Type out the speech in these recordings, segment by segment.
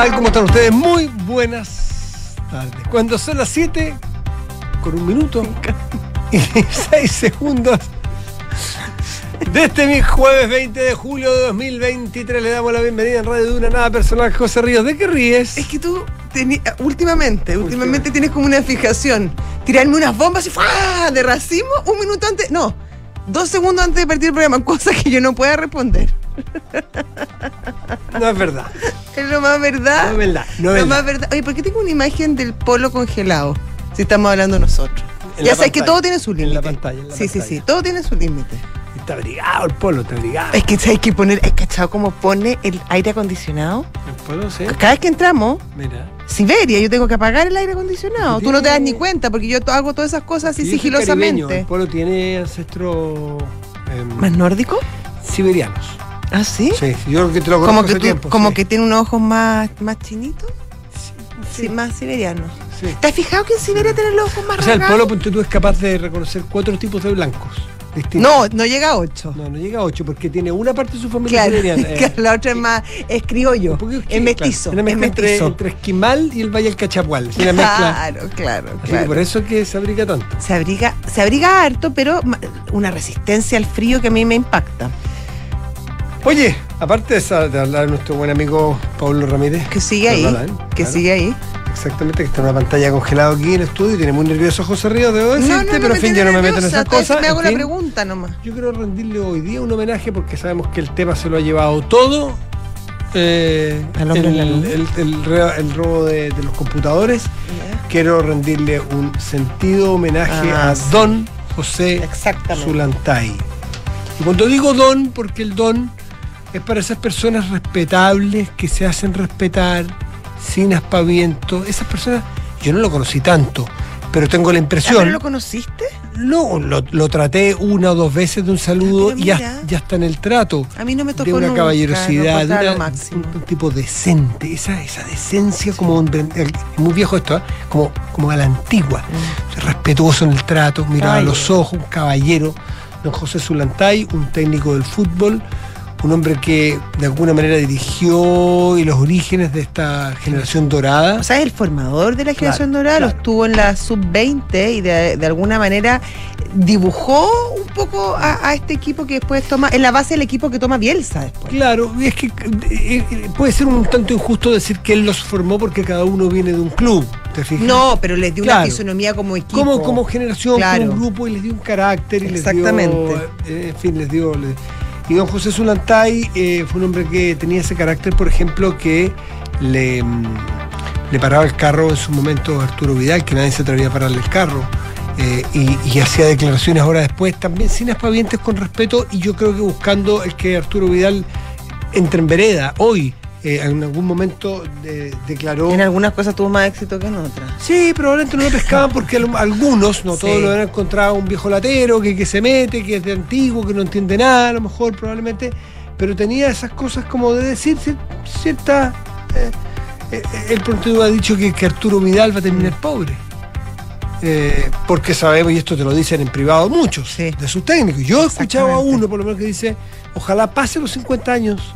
tal? ¿Cómo están ustedes? Muy buenas tardes. Cuando son las 7, con un minuto y 6 segundos de este mi jueves 20 de julio de 2023, le damos la bienvenida en Radio Duna, nada personal, José Ríos. ¿De qué ríes? Es que tú, teni- últimamente, últimamente tienes como una fijación. Tirarme unas bombas y ¡fua! de racismo un minuto antes, no, dos segundos antes de partir el programa, cosa que yo no pueda responder. No es verdad. Es lo más verdad. No es verdad. No lo es más verdad. Oye, ¿por qué tengo una imagen del polo congelado? Si estamos hablando nosotros. En ya sabes que todo tiene su En límite. la pantalla, en la sí, sí, pantalla. sí, todo tiene su límite. Está abrigado el polo, está abrigado. Es que hay que poner, ¿has cachado cómo pone el aire acondicionado? El polo, sí. Cada vez que entramos, Mira. Siberia, yo tengo que apagar el aire acondicionado. Tú no te das ni cuenta porque yo hago todas esas cosas así caribeño, sigilosamente. El polo tiene ancestros em, ¿Más nórdico? siberianos. ¿Ah, sí? Sí, yo creo que te lo Como, conozco que, hace tú- tiempo. como sí. que tiene unos ojos más, más chinitos, Sí, más siberianos. ¿Te has fijado que en Siberia tienen los ojos más O sea, el rasgados? polo, ponte tú, es capaz de reconocer cuatro tipos de blancos distintos. No, no llega a ocho. No, no llega a ocho, porque tiene una parte de su familia claro, siberiana. eh, claro, la otra es más, es criollo, porque es, mestizo, claro, una es mezcla entre, mestizo. entre esquimal y el valle del cachapual. Es una mezcla. Claro, claro, Así que claro. por eso es que se abriga tanto. Se abriga, se abriga harto, pero ma- una resistencia al frío que a mí me impacta. Oye, aparte de, esa- de hablar de nuestro buen amigo Pablo Ramírez. Que sigue ahí, que claro, sigue ahí. Exactamente, que está en una pantalla congelada aquí en el estudio y tiene muy nervioso José Ríos, debo decirte, pero en fin, yo no me meto en esas cosas. Me hago en la fin. pregunta nomás. Yo quiero rendirle hoy día un homenaje porque sabemos que el tema se lo ha llevado todo. eh, el, el- el re- el robo de, de los computadores. Quiero rendirle un sentido homenaje Ah, a sí. Don José. Zulantay. Y cuando digo don, porque el don es para esas personas respetables que se hacen respetar, sin aspaviento. Esas personas, yo no lo conocí tanto, pero tengo la ¿Ah, impresión. pero lo conociste? No, lo, lo traté una o dos veces de un saludo Ah, y ya, ya está en el trato. A mí no me tocó De una nunca, caballerosidad, de una- un, un tipo decente, esa, esa decencia como el- muy viejo esto, ¿eh? como, como a la antigua, respetuoso en el trato, miraba a los ojos, un caballero, don José Zulantay, un técnico del fútbol, un hombre que de alguna manera dirigió y los orígenes de esta generación dorada. O sea, es el formador de la generación Claro, dorada, claro. lo estuvo en la sub-20 y de, de alguna manera dibujó un poco a, a este equipo que después toma, en la base del equipo que toma Bielsa después. Claro, es que eh, eh, puede ser un tanto injusto decir que él los formó porque cada uno viene de un club, ¿te fijas? No, pero les dio Claro. una fisonomía como equipo. como, como generación, como un grupo y les dio un carácter y Exactamente. les dio, eh, en fin, les dio... y don José Zulantay eh, fue un hombre que tenía ese carácter, por ejemplo, que le, mm, le paraba el carro en su momento a Arturo Vidal, que nadie se atrevía a pararle el carro. eh, y, hacía declaraciones ahora después, también sin aspavientes, con respeto, y yo creo que buscando el que Arturo Vidal entre en vereda hoy. Eh, en algún momento eh, declaró En algunas cosas tuvo más éxito que en otras. Sí, probablemente no lo pescaban porque al- algunos, no todos Sí. lo habían encontrado un viejo latero que, que se mete, que es de antiguo, que no entiende nada, a lo mejor probablemente, pero tenía esas cosas como de decir cier- cierta... eh, eh, él pronto ha dicho que, que Arturo Vidal va a terminar pobre. Eh, porque sabemos, y esto te lo dicen en privado muchos, Sí. de sus técnicos. Yo he escuchado a uno, por lo menos, que dice, ojalá pase los 50 años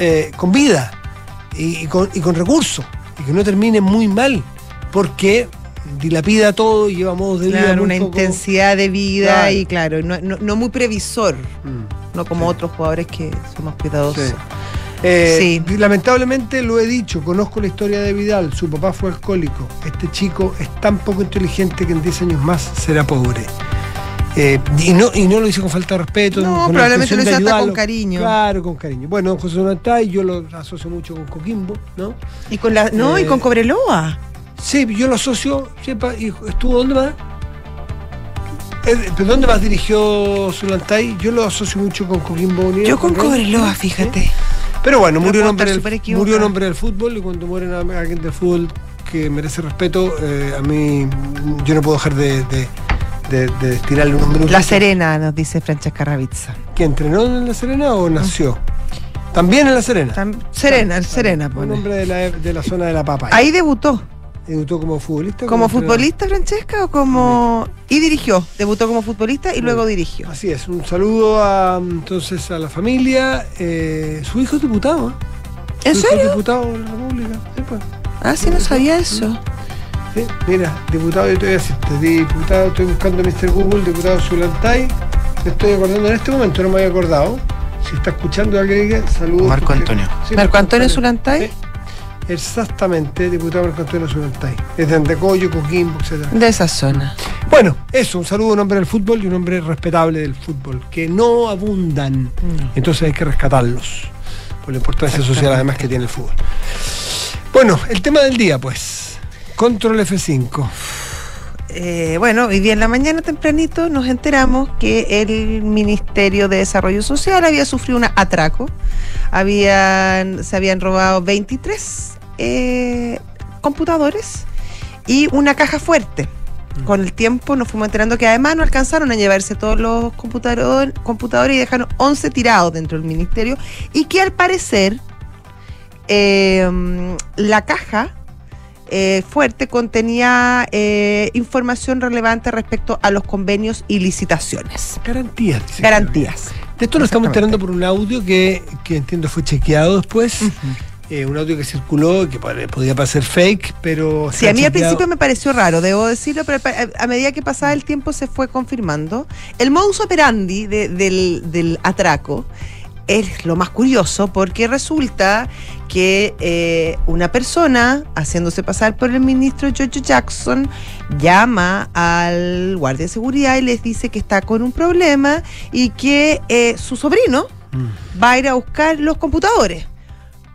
eh, con vida y, y con, y con recursos, y que no termine muy mal, porque dilapida todo y lleva modos de vida Claro, muy una poco- intensidad de vida Claro. y claro, no, no- no muy previsor, Mm. no como Sí. otros jugadores que son más cuidadosos. Sí. Eh, Sí. Lamentablemente lo he dicho, conozco la historia de Vidal, su papá fue alcohólico, este chico es tan poco inteligente que en 10 años más será pobre. Eh, y, no, y no lo hice con falta de respeto. No, con probablemente lo hizo hasta con cariño. Claro, con cariño. Bueno, José Donatay yo lo asocio mucho con Coquimbo, ¿no? Y con la, no, y Eh, con Cobreloa. Sí, yo lo asocio, sepa, y estuvo ¿dónde más? Eh, ¿pero ¿Dónde más dirigió Zulantay? Yo lo asocio mucho con Coquimbo Unido. Yo con Cobreloa, fíjate. Pero bueno, murió un, hombre del, murió un hombre del fútbol y cuando muere alguien del fútbol que merece respeto, a mí yo no puedo dejar de, de, de, de unos minutos. La Serena, nos dice Francesca Ravizza. ¿Que entrenó en La Serena o nació? También en La Serena. Tam- Serena, el Serena Un pone. hombre de la, de la zona de la papa. Ahí debutó. ¿Debutó como futbolista? ¿Como entrenador? futbolista, Francesca? o como Y dirigió. Debutó como futbolista y luego dirigió. Así es, un saludo a, entonces a la familia. Eh, su hijo es diputado. ¿eh? ¿En Soy serio? diputado de la República. Sí, pues. Ah, sí, no sabía eso. Mira, diputado, yo te voy a decir, diputado, estoy buscando Mr. Google, diputado Zulantay. Me estoy acordando en este momento, no me había acordado. Si está escuchando alguien, que saludos. Marco porque- Antonio. Sí, Marco Antonio Zulantay. Sí, exactamente, diputado Marco Antonio Zulantay. Es de Andacoyo, Coquimbo, etc. De esa zona. Bueno, eso, un saludo a un hombre del fútbol y un hombre respetable del fútbol, que no abundan. Entonces hay que rescatarlos, por la importancia social además que tiene el fútbol. Bueno, el tema del día, pues. Control F5. Eh, bueno, hoy día en la mañana tempranito nos enteramos que el Ministerio de Desarrollo Social había sufrido un atraco. Habían, se habían robado 23 eh, computadores y una caja fuerte. Con el tiempo nos fuimos enterando que además no alcanzaron a llevarse todos los computador- computadores y dejaron 11 tirados dentro del ministerio y que al parecer eh, la caja eh, fuerte contenía eh, información relevante respecto a los convenios y licitaciones. Garantías. dice Garantías. De esto nos estamos enterando por un audio que, que entiendo fue chequeado después. Eh, un audio que circuló que podía parecer fake, pero. Sí, a mí al principio me pareció raro, debo decirlo, pero a a medida que pasaba el tiempo se fue confirmando. El modus operandi de- del, del atraco es lo más curioso porque resulta que eh, una persona, haciéndose pasar por el ministro George Jackson, llama al guardia de seguridad y les dice que está con un problema y que eh, su sobrino Mm. va a ir a buscar los computadores.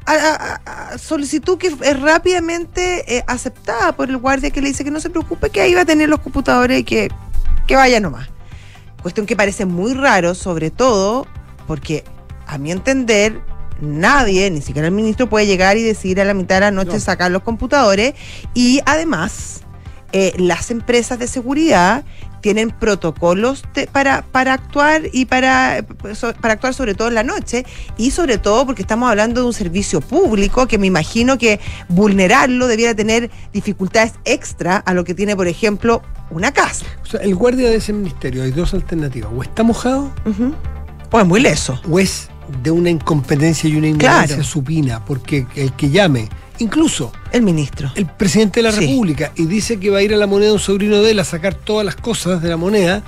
A, a- a- a solicitud que es rápidamente eh, aceptada por el guardia que le dice que no se preocupe, que ahí va a tener los computadores y que, que vaya nomás. Cuestión que parece muy raro, sobre todo porque, a mi entender, nadie, ni siquiera el ministro, puede llegar y decidir a la mitad de la noche No. sacar los computadores. Y además, eh, las empresas de seguridad tienen protocolos de- para, para actuar y para, para actuar sobre todo en la noche y sobre todo porque estamos hablando de un servicio público que me imagino que vulnerarlo debiera tener dificultades extra a lo que tiene, por ejemplo, una casa. O sea, el guardia de ese ministerio, hay dos alternativas. O está mojado. O es muy leso. o es de una incompetencia y una ignorancia Claro. supina, porque el que llame, incluso El ministro. el presidente de la Sí. República, y dice que va a ir a la moneda un sobrino de él a sacar todas las cosas de la moneda,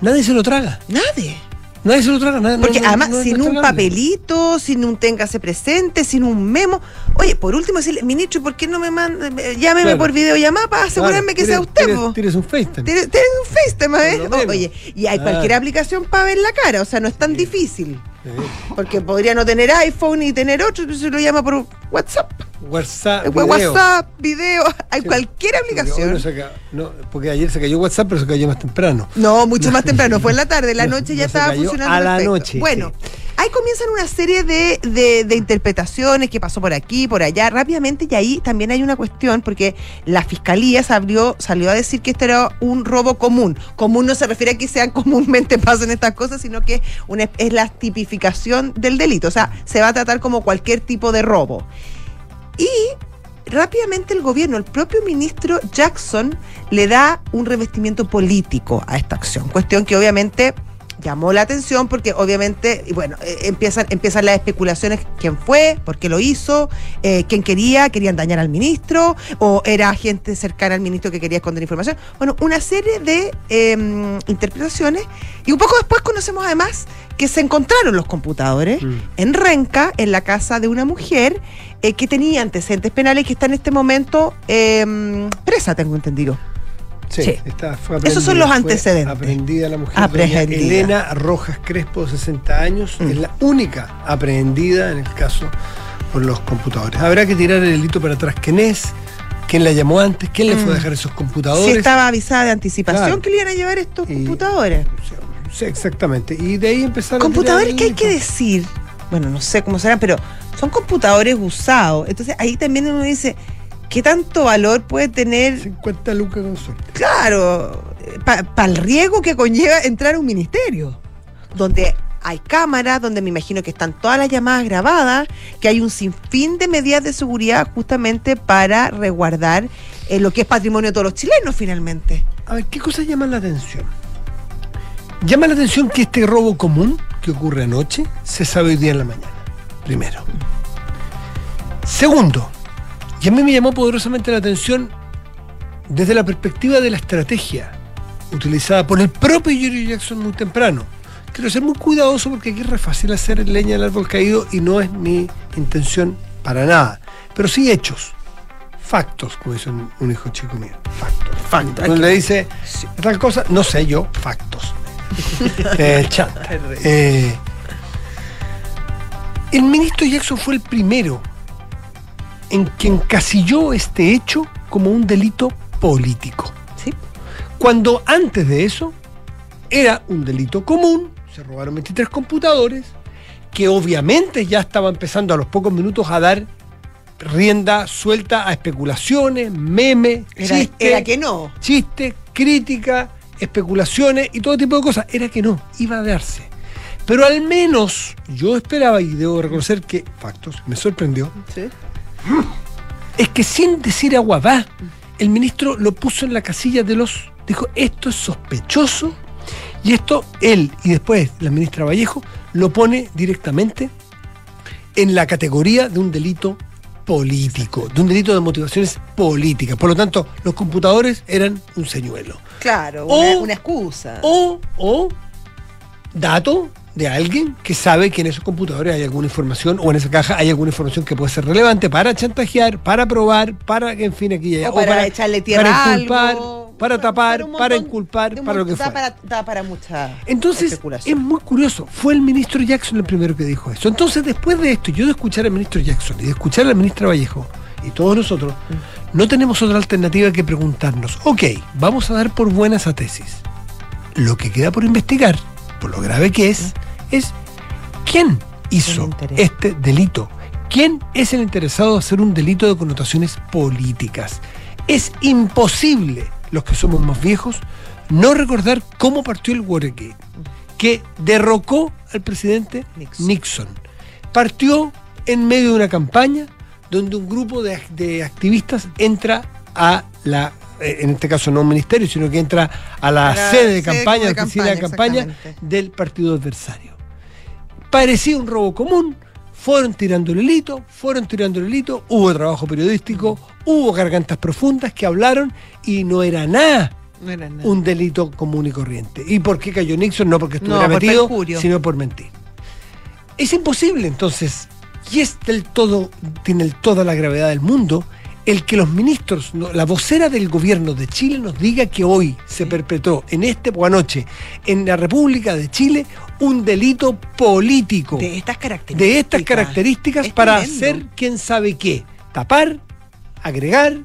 nadie se lo traga. Nadie. Nadie se lo traga. Nadie, Porque no- además, no sin un papelito, sin un téngase presente, sin un memo. Oye, por último, decirle, ministro, ¿por qué no me manda? eh, Llámeme Claro. por videollamada para asegurarme Claro, que sea usted. Tires un FaceTime. Tienes tienes un FaceTime, ¿eh? Oye, y hay cualquier aplicación para ver la cara, o sea, no es tan difícil. Porque podría no tener iPhone y tener otro, pero se lo llama por WhatsApp. WhatsApp. Eh, video. WhatsApp, video, hay Sí. cualquier aplicación. no se ca- no, porque ayer se cayó WhatsApp, pero se cayó más temprano. No, mucho más temprano, fue en la tarde, la No, noche no ya estaba funcionando. a la perfecto. noche, Bueno, sí. Ahí comienzan una serie de, de- interpretaciones que pasó por aquí, por allá, rápidamente, y ahí también hay una cuestión, porque la fiscalía salió, salió a decir que este era un robo común. Común no se refiere a que sean comúnmente pasen estas cosas, sino que es la tipificación del delito. O sea, se va a tratar como cualquier tipo de robo. Y rápidamente el gobierno, el propio ministro Jackson, le da un revestimiento político a esta acción. Cuestión que obviamente llamó la atención porque obviamente, y bueno, eh, empiezan, empiezan las especulaciones, quién fue, por qué lo hizo, eh, quién quería, querían dañar al ministro, o era gente cercana al ministro que quería esconder información. Bueno, una serie de eh, interpretaciones y un poco después conocemos además que se encontraron los computadores Mm. en Renca, en la casa de una mujer eh, que tenía antecedentes penales y que está en este momento eh, presa, tengo entendido. Sí, Sí. está- fue Esos son los antecedentes. Aprendida la mujer. Aprehendida. Elena Rojas Crespo, de 60 años, Mm. es la única aprehendida en el caso por los computadores. Habrá que tirar el delito para atrás. ¿Quién es? ¿Quién la llamó antes? ¿Quién le fue a Mm. dejar esos Si computadores? estaba avisada de anticipación Claro. que le iban a llevar estos Y- computadores. Sí, exactamente. Y de ahí empezaron. Computadores que hay que decir, bueno, no sé cómo serán, pero son computadores usados. Entonces ahí también uno dice, ¿qué tanto valor puede tener 50 lucas con suerte. Claro, para el riesgo que conlleva entrar a un ministerio, donde hay cámaras, donde me imagino que están todas las llamadas grabadas, que hay un sinfín de medidas de seguridad justamente para resguardar eh, lo que es patrimonio de todos los chilenos finalmente. A ver, ¿qué cosas llaman la atención? Llama la atención que este robo común que ocurre anoche se sabe hoy día en la mañana. Primero. Segundo, y a mí me llamó poderosamente la atención desde la perspectiva de la estrategia utilizada por el propio Jerry Jackson muy temprano. Quiero ser muy cuidadoso porque aquí es re fácil hacer leña del árbol caído y no es mi intención para nada. Pero sí hechos. Factos, como dice un, un hijo chico mío. Factos. Factos. Cuando le dice tal cosa, no sé yo, factos. eh, chanta. Eh, el ministro Jackson fue el primero en que encasilló este hecho como un delito político. Sí. Cuando antes de eso era un delito común, se robaron 23 computadores, que obviamente ya estaba empezando a los pocos minutos a dar rienda suelta a especulaciones, memes, Era, chistes, era que no. chistes, crítica, especulaciones y todo tipo de cosas. Era que no, iba a darse. Pero al menos yo esperaba, y debo reconocer que, factos, me sorprendió, Sí. Es que sin decir agua va, el ministro lo puso en la casilla de los. Dijo, esto es sospechoso. Y esto él y después la ministra Vallejo lo pone directamente en la categoría de un delito político, de un delito de motivaciones políticas. Por lo tanto, los computadores eran un señuelo. Claro, O- una, una excusa. O, o dato de alguien que sabe que en esos computadores hay alguna información o en esa caja hay alguna información que puede ser relevante para chantajear, para probar, para, en fin, aquí y allá. O para echarle tierra para inculpar, algo. para tapar, para inculpar, para lo que fuera. da para, mucha Entonces, es muy curioso. Fue el ministro Jackson el primero que dijo eso. Entonces, después de esto, yo de escuchar al ministro Jackson y de escuchar a la ministra Vallejo y todos nosotros, no tenemos otra alternativa que preguntarnos, ok, vamos a dar por buena esa tesis. Lo que queda por investigar, por lo grave que es, es quién hizo este delito. ¿Quién es el interesado de hacer un delito de connotaciones políticas? Es imposible, los que somos más viejos, no recordar cómo partió el Watergate, que derrocó al presidente Nixon. Nixon. Partió en medio de una campaña donde un grupo de, de activistas entra a la, eh, en este caso no un ministerio, sino que entra a la sede de sede campaña, de a la oficina de campaña, del partido adversario. Parecía un robo común, fueron tirando el hilito, fueron tirando el hilito, hubo trabajo periodístico, hubo gargantas profundas que hablaron y no era nada No era nada. un delito común y corriente. ¿Y por qué cayó Nixon? No porque estuviera No, por metido, perjurio. sino por mentir. Es imposible entonces, y es del todo, tiene el- toda la gravedad del mundo, el que los ministros, la vocera del gobierno de Chile nos diga que hoy se perpetró en este o anoche en la República de Chile un delito político de estas características. de estas características Es para tremendo. hacer quién sabe qué. Tapar, agregar,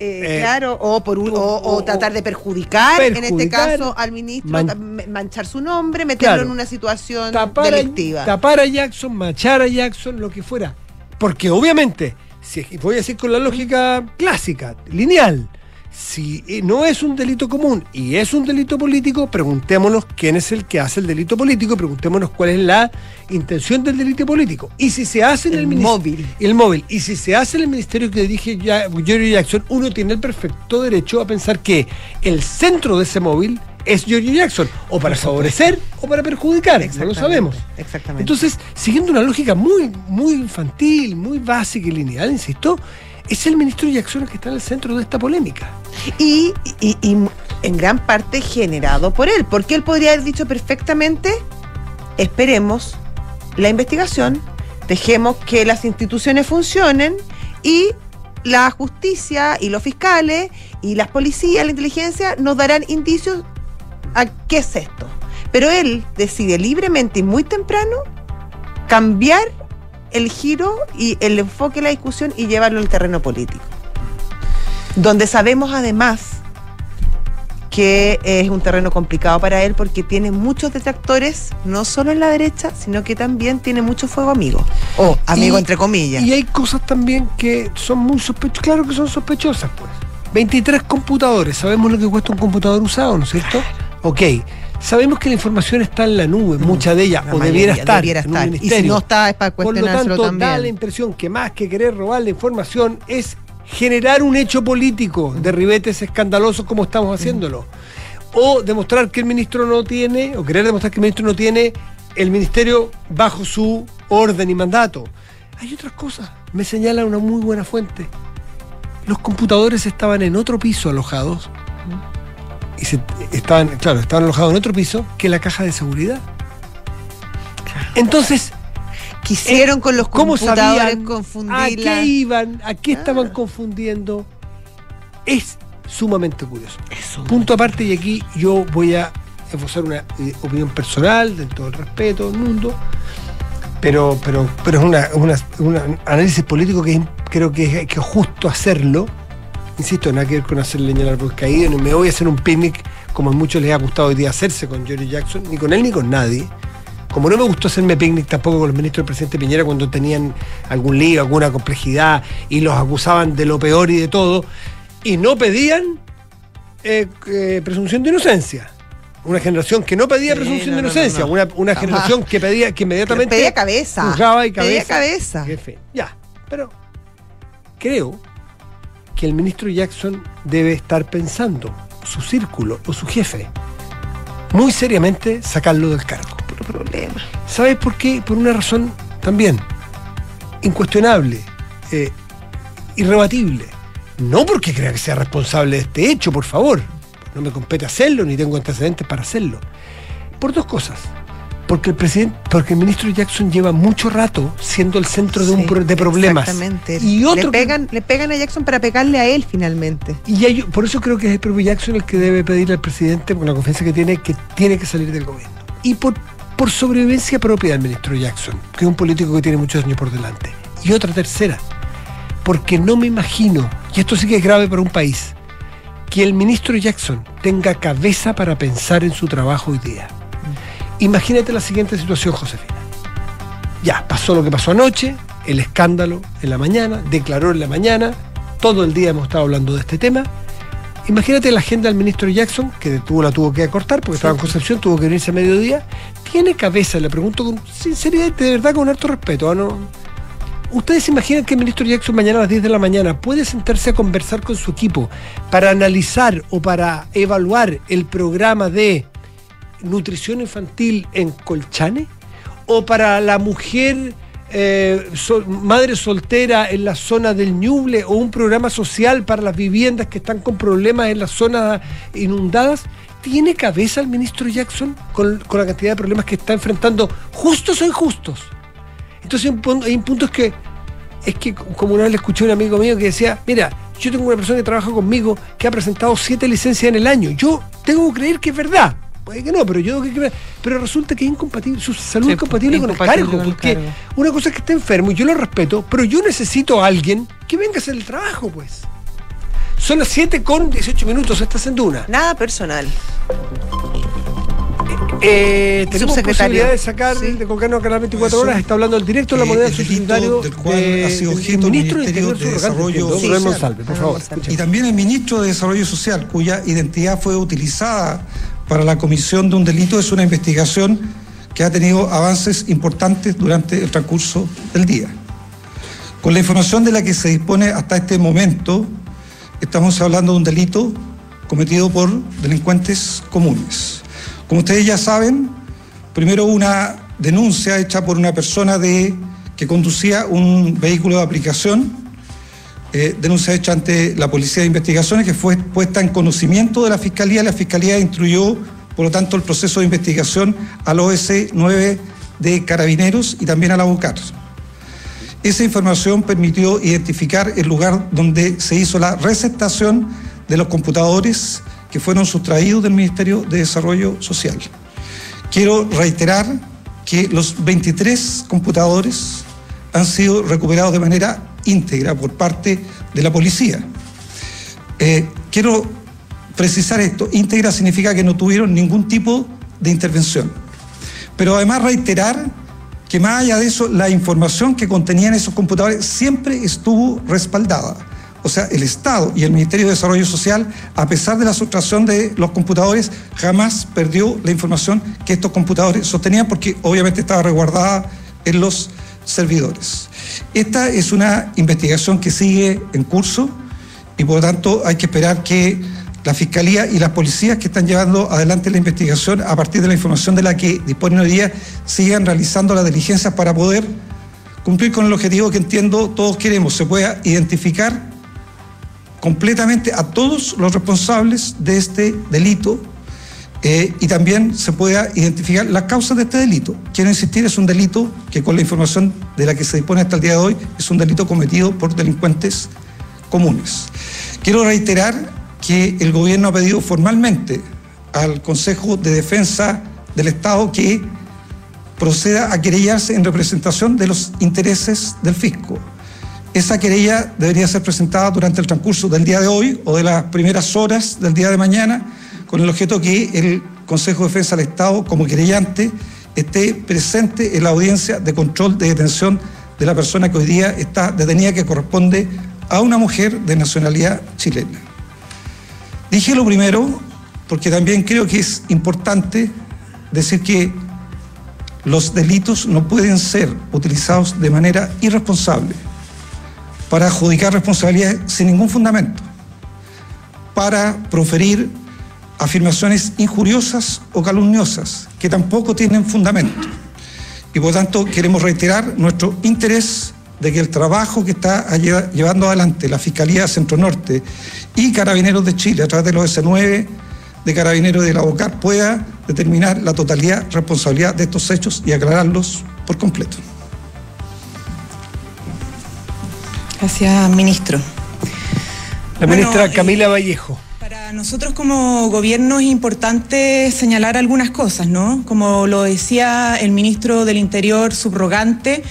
Eh, Eh, claro, o, por un- o, o o- tratar de perjudicar, en este caso, al ministro, man- manchar su nombre, meterlo Claro. en una situación tapar delictiva. a, tapar a Jackson, machar a Jackson, lo que fuera. Porque obviamente, si, voy a decir con la lógica clásica, lineal, si eh, no es un delito común y es un delito político, preguntémonos quién es el que hace el delito político, preguntémonos cuál es la intención del delito político. Y si se hace en el, El móvil. El móvil. Y si se hace en el ministerio que dirige Giorgio Jackson, uno tiene el perfecto derecho a pensar que el centro de ese móvil es Giorgio Jackson, o para favorecer o para perjudicar, no lo sabemos. Exactamente. Entonces, siguiendo una lógica muy, muy infantil, muy básica y lineal, insisto, es el ministro Jackson el que está en el centro de esta polémica. y, y- y en gran parte generado por él, porque él podría haber dicho perfectamente, esperemos la investigación, dejemos que las instituciones funcionen y la justicia y los fiscales y las policías, la inteligencia nos darán indicios a qué es esto. Pero él decide libremente y muy temprano cambiar el giro y el enfoque de la discusión y llevarlo al terreno político. Donde sabemos además que es un terreno complicado para él porque tiene muchos detractores, no solo en la derecha, sino que también tiene mucho fuego amigo. O amigo Y- entre comillas. Y hay cosas también que son muy sospechosas, claro que son sospechosas, pues. 23 computadores, sabemos lo que cuesta un computador usado, ¿no es cierto? Ok, sabemos que la información está en la nube, mucha de ella, La o mayoría debiera estar, debiera en un estar. Y si no está, es para Por lo cuestionárselo tanto, también. da la impresión que más que querer robar la información es generar un hecho político de ribetes escandalosos como estamos haciéndolo. O demostrar que el ministro no tiene, o querer demostrar que el ministro no tiene el ministerio bajo su orden y mandato. Hay otras cosas. Me señala una muy buena fuente. Los computadores estaban en otro piso alojados. Y se, estaban, claro, estaban alojados en otro piso que la caja de seguridad. Entonces, Quisieron con los ¿cómo computadores sabían a confundirla. qué iban, a qué estaban Ah. confundiendo? Es sumamente curioso. Eso. Punto aparte, y aquí yo voy a esbozar una eh, opinión personal, de todo el respeto del mundo, pero, pero, pero es una, una- un análisis político que creo que es, que es justo hacerlo. Insisto, nada que ver con hacer leña al árbol caído, ni me voy a hacer un picnic como a muchos les ha gustado hoy día hacerse con Jerry Jackson, ni con él ni con nadie. Como no me gustó hacerme picnic tampoco con los ministros del presidente Piñera cuando tenían algún lío, alguna complejidad y los acusaban de lo peor y de todo, y no pedían eh, eh, presunción de inocencia. Una generación que no pedía Sí, presunción no, de no, inocencia, no, no. Una, una generación que pedía que inmediatamente Pedía cabeza. juzgaba y cabeza. Pedía cabeza. Jefe. Ya, pero creo que el ministro Jackson debe estar pensando, su círculo o su jefe, muy seriamente sacarlo del cargo. Problema. ¿Sabes por qué? Por una razón también incuestionable, eh, irrebatible. No porque crea que sea responsable de este hecho, por favor. No me compete hacerlo, ni tengo antecedentes para hacerlo. Por dos cosas. Porque el presidente, porque el ministro Jackson lleva mucho rato siendo el centro de, un Sí, de problemas. Exactamente. Y otro le, que- pegan, le pegan a Jackson para pegarle a él finalmente. Y hay- por eso creo que es el propio Jackson el que debe pedirle al presidente, con la confianza que tiene, que tiene que salir del gobierno. Y por, por sobrevivencia propia del ministro Jackson, que es un político que tiene muchos años por delante. Y otra tercera, porque no me imagino, y esto sí que es grave para un país, que el ministro Jackson tenga cabeza para pensar en su trabajo hoy día. Imagínate la siguiente situación, Josefina. Ya, pasó lo que pasó anoche, el escándalo en la mañana, declaró en la mañana, todo el día hemos estado hablando de este tema. Imagínate la agenda del ministro Jackson, que tuvo, la tuvo que acortar porque estaba en Concepción, tuvo que venirse a mediodía. ¿Tiene cabeza? Le pregunto con sinceridad, de verdad, con harto respeto. ¿ah? ¿no? ¿Ustedes se imaginan que el ministro Jackson mañana a las 10 de la mañana puede sentarse a conversar con su equipo para analizar o para evaluar el programa de nutrición infantil en Colchane? ¿O para la mujer eh, madre soltera en la zona del Ñuble? ¿O un programa social para las viviendas que están con problemas en las zonas inundadas? ¿Tiene cabeza el ministro Jackson con, la cantidad de problemas que está enfrentando, justos o injustos? Entonces hay un punto, hay un punto es que, es que como una vez le escuché a un amigo mío que decía, mira, yo tengo una persona que trabaja conmigo que ha presentado siete licencias en el año. Yo tengo que creer que es verdad. Puede que no, pero yo. Pero resulta que es incompatible, su salud Sí, es incompatible con el cargo. con el Porque cargo. una cosa es que esté enfermo y yo lo respeto, pero yo necesito a alguien que venga a hacer el trabajo, pues. Son las 7 con 18 minutos, estás en Duna. Nada personal. Eh, tenemos Subsecretario. posibilidad de sacar, Sí. de colocarnos a Canal 24 Eso, horas, está hablando el directo de la eh, moneda el delito subsecretario del cual de- ha sido del objeto el ministro de Ministerio Desarrollo Social. Rubén Monsalve, por favor. Monsalve. Y también el ministro de Desarrollo Social, cuya identidad fue utilizada para la comisión de un delito, es una investigación que ha tenido avances importantes durante el transcurso del día. Con la información de la que se dispone hasta este momento, estamos hablando de un delito cometido por delincuentes comunes. Como ustedes ya saben, primero una denuncia hecha por una persona de, que conducía un vehículo de aplicación eh, denuncia hecha ante la Policía de Investigaciones que fue puesta en conocimiento de la Fiscalía. La Fiscalía instruyó, por lo tanto, el proceso de investigación al OS 9 de Carabineros y también a la. Esa información permitió identificar el lugar donde se hizo la receptación de los computadores que fueron sustraídos del Ministerio de Desarrollo Social. Quiero reiterar que los 23 computadores han sido recuperados de manera íntegra por parte de la policía. Eh, quiero precisar esto, íntegra significa que no tuvieron ningún tipo de intervención. Pero además reiterar que más allá de eso, la información que contenían esos computadores siempre estuvo respaldada. O sea, el Estado y el Ministerio de Desarrollo Social, a pesar de la sustracción de los computadores, jamás perdió la información que estos computadores sostenían porque obviamente estaba resguardada en los servidores. Esta es una investigación que sigue en curso y por lo tanto hay que esperar que la Fiscalía y las policías que están llevando adelante la investigación a partir de la información de la que disponen hoy día sigan realizando las diligencias para poder cumplir con el objetivo que entiendo todos queremos, se pueda identificar completamente a todos los responsables de este delito eh, y también se pueda identificar las causas de este delito. Quiero insistir, es un delito que con la información de la que se dispone hasta el día de hoy es un delito cometido por delincuentes comunes. Quiero reiterar que el gobierno ha pedido formalmente al Consejo de Defensa del Estado que proceda a querellarse en representación de los intereses del fisco. Esa querella debería ser presentada durante el transcurso del día de hoy o de las primeras horas del día de mañana, con el objeto que el Consejo de Defensa del Estado, como querellante, esté presente en la audiencia de control de detención de la persona que hoy día está detenida, que corresponde a una mujer de nacionalidad chilena. Dije lo primero porque también creo que es importante decir que los delitos no pueden ser utilizados de manera irresponsable para adjudicar responsabilidades sin ningún fundamento, para proferir afirmaciones injuriosas o calumniosas que tampoco tienen fundamento. Y por tanto queremos reiterar nuestro interés de que el trabajo que está llevando adelante la Fiscalía Centro Norte y Carabineros de Chile a través de los S9 de Carabineros de la OCAR pueda determinar la totalidad responsabilidad de estos hechos y aclararlos por completo. Gracias, ministro. La ministra eh, Camila Vallejo. Para nosotros como gobierno es importante señalar algunas cosas, ¿no? Como lo decía el ministro del Interior subrogante,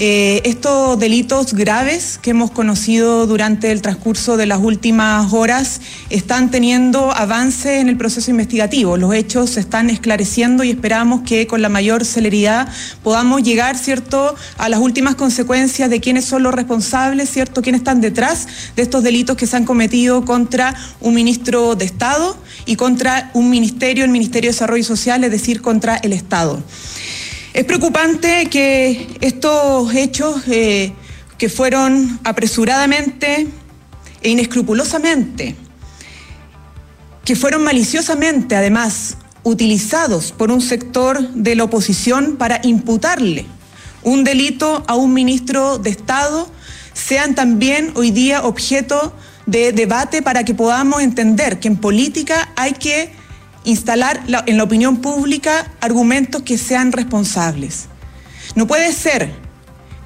eh, estos delitos graves que hemos conocido durante el transcurso de las últimas horas están teniendo avance en el proceso investigativo. Los hechos se están esclareciendo y esperamos que con la mayor celeridad podamos llegar, ¿cierto?, a las últimas consecuencias de quiénes son los responsables, ¿cierto?, quiénes están detrás de estos delitos que se han cometido contra un ministro de Estado y contra un ministerio, el Ministerio de Desarrollo Social, es decir, contra el Estado. Es preocupante que estos hechos eh, que fueron apresuradamente e inescrupulosamente, que fueron maliciosamente además utilizados por un sector de la oposición para imputarle un delito a un ministro de Estado, sean también hoy día objeto de debate para que podamos entender que en política hay que instalar en la opinión pública argumentos que sean responsables. No puede ser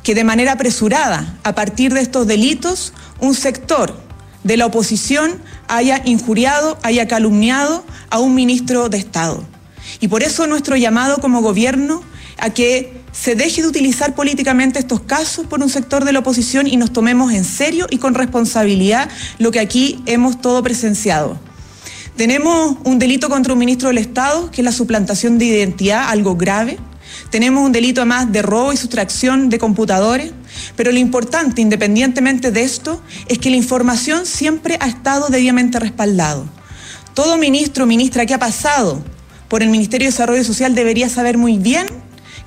que de manera apresurada, a partir de estos delitos, un sector de la oposición haya injuriado, haya calumniado a un ministro de Estado. Y por eso nuestro llamado como gobierno a que se deje de utilizar políticamente estos casos por un sector de la oposición y nos tomemos en serio y con responsabilidad lo que aquí hemos todo presenciado. Tenemos un delito contra un ministro del Estado, que es la suplantación de identidad, algo grave. Tenemos un delito además de robo y sustracción de computadores. Pero lo importante, independientemente de esto, es que la información siempre ha estado debidamente respaldado. Todo ministro o ministra que ha pasado por el Ministerio de Desarrollo Social debería saber muy bien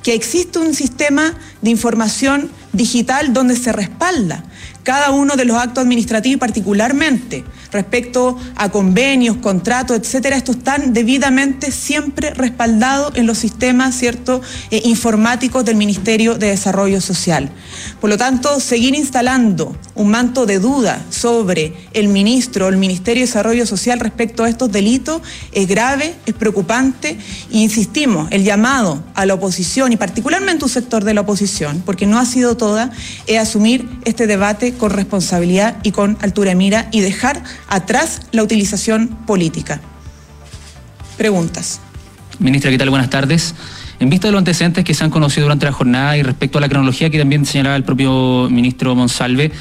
que existe un sistema de información digital donde se respalda cada uno de los actos administrativos, particularmente respecto a convenios, contratos, etcétera, estos están debidamente siempre respaldados en los sistemas cierto, eh, informáticos del Ministerio de Desarrollo Social. Por lo tanto, seguir instalando un manto de duda sobre el ministro o el Ministerio de Desarrollo Social respecto a estos delitos es grave, es preocupante e insistimos, el llamado a la oposición y particularmente un sector de la oposición, porque no ha sido toda, es asumir este debate con responsabilidad y con altura de mira y dejar atrás la utilización política. Preguntas. Ministra, ¿qué tal? Buenas tardes. En vista de los antecedentes que se han conocido durante la jornada y respecto a la cronología que también señalaba el propio ministro Monsalve,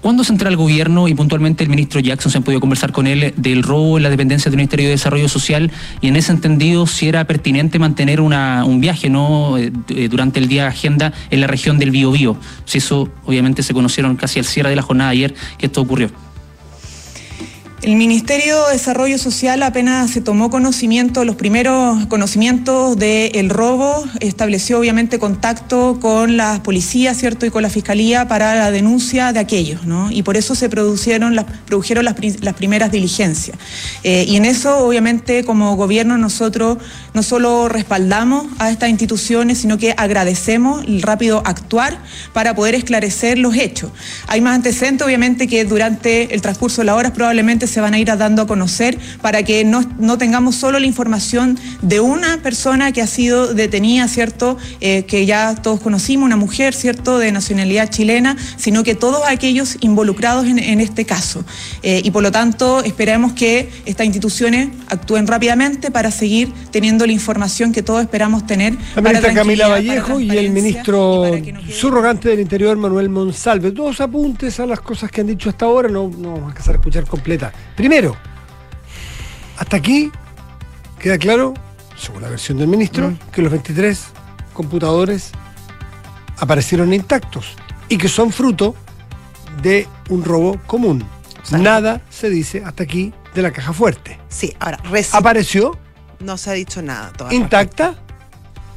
¿Cuándo se entra el gobierno y puntualmente el ministro Jackson se han podido conversar con él del robo en la dependencia del Ministerio de Desarrollo Social y en ese entendido si era pertinente mantener un viaje no eh, eh, durante el día de agenda en la región del Biobío? Si eso obviamente se conocieron casi al cierre de la jornada ayer que esto ocurrió. El Ministerio de Desarrollo Social apenas se tomó conocimiento, los primeros conocimientos del robo, estableció obviamente contacto con las policías, ¿cierto? Y con la Fiscalía para la denuncia de aquellos, ¿no? Y por eso se produjeron las, produjeron las, primeras diligencias. Eh, y en eso, obviamente, como gobierno nosotros no solo respaldamos a estas instituciones, sino que agradecemos el rápido actuar para poder esclarecer los hechos. Hay más antecedentes, obviamente, que durante el transcurso de las horas probablemente se van a ir dando a conocer para que no, no tengamos solo la información de una persona que ha sido detenida, ¿cierto? Eh, que ya todos conocimos, una mujer, ¿cierto?, de nacionalidad chilena, sino que todos aquellos involucrados en, este caso. Eh, y por lo tanto, esperamos que estas instituciones actúen rápidamente para seguir teniendo la información que todos esperamos tener. La para ministra Camila Vallejo y el ministro y no subrogante del Interior, Manuel Monsalve. Dos apuntes a las cosas que han dicho hasta ahora, no, no vamos a alcanzar a escuchar completa. Primero, hasta aquí queda claro, según la versión del ministro, que los 23 computadores aparecieron intactos y que son fruto de un robo común. sea, Nada se dice hasta aquí de la caja fuerte. Sí, ahora, reci- Apareció no se ha dicho nada todavía. intacta.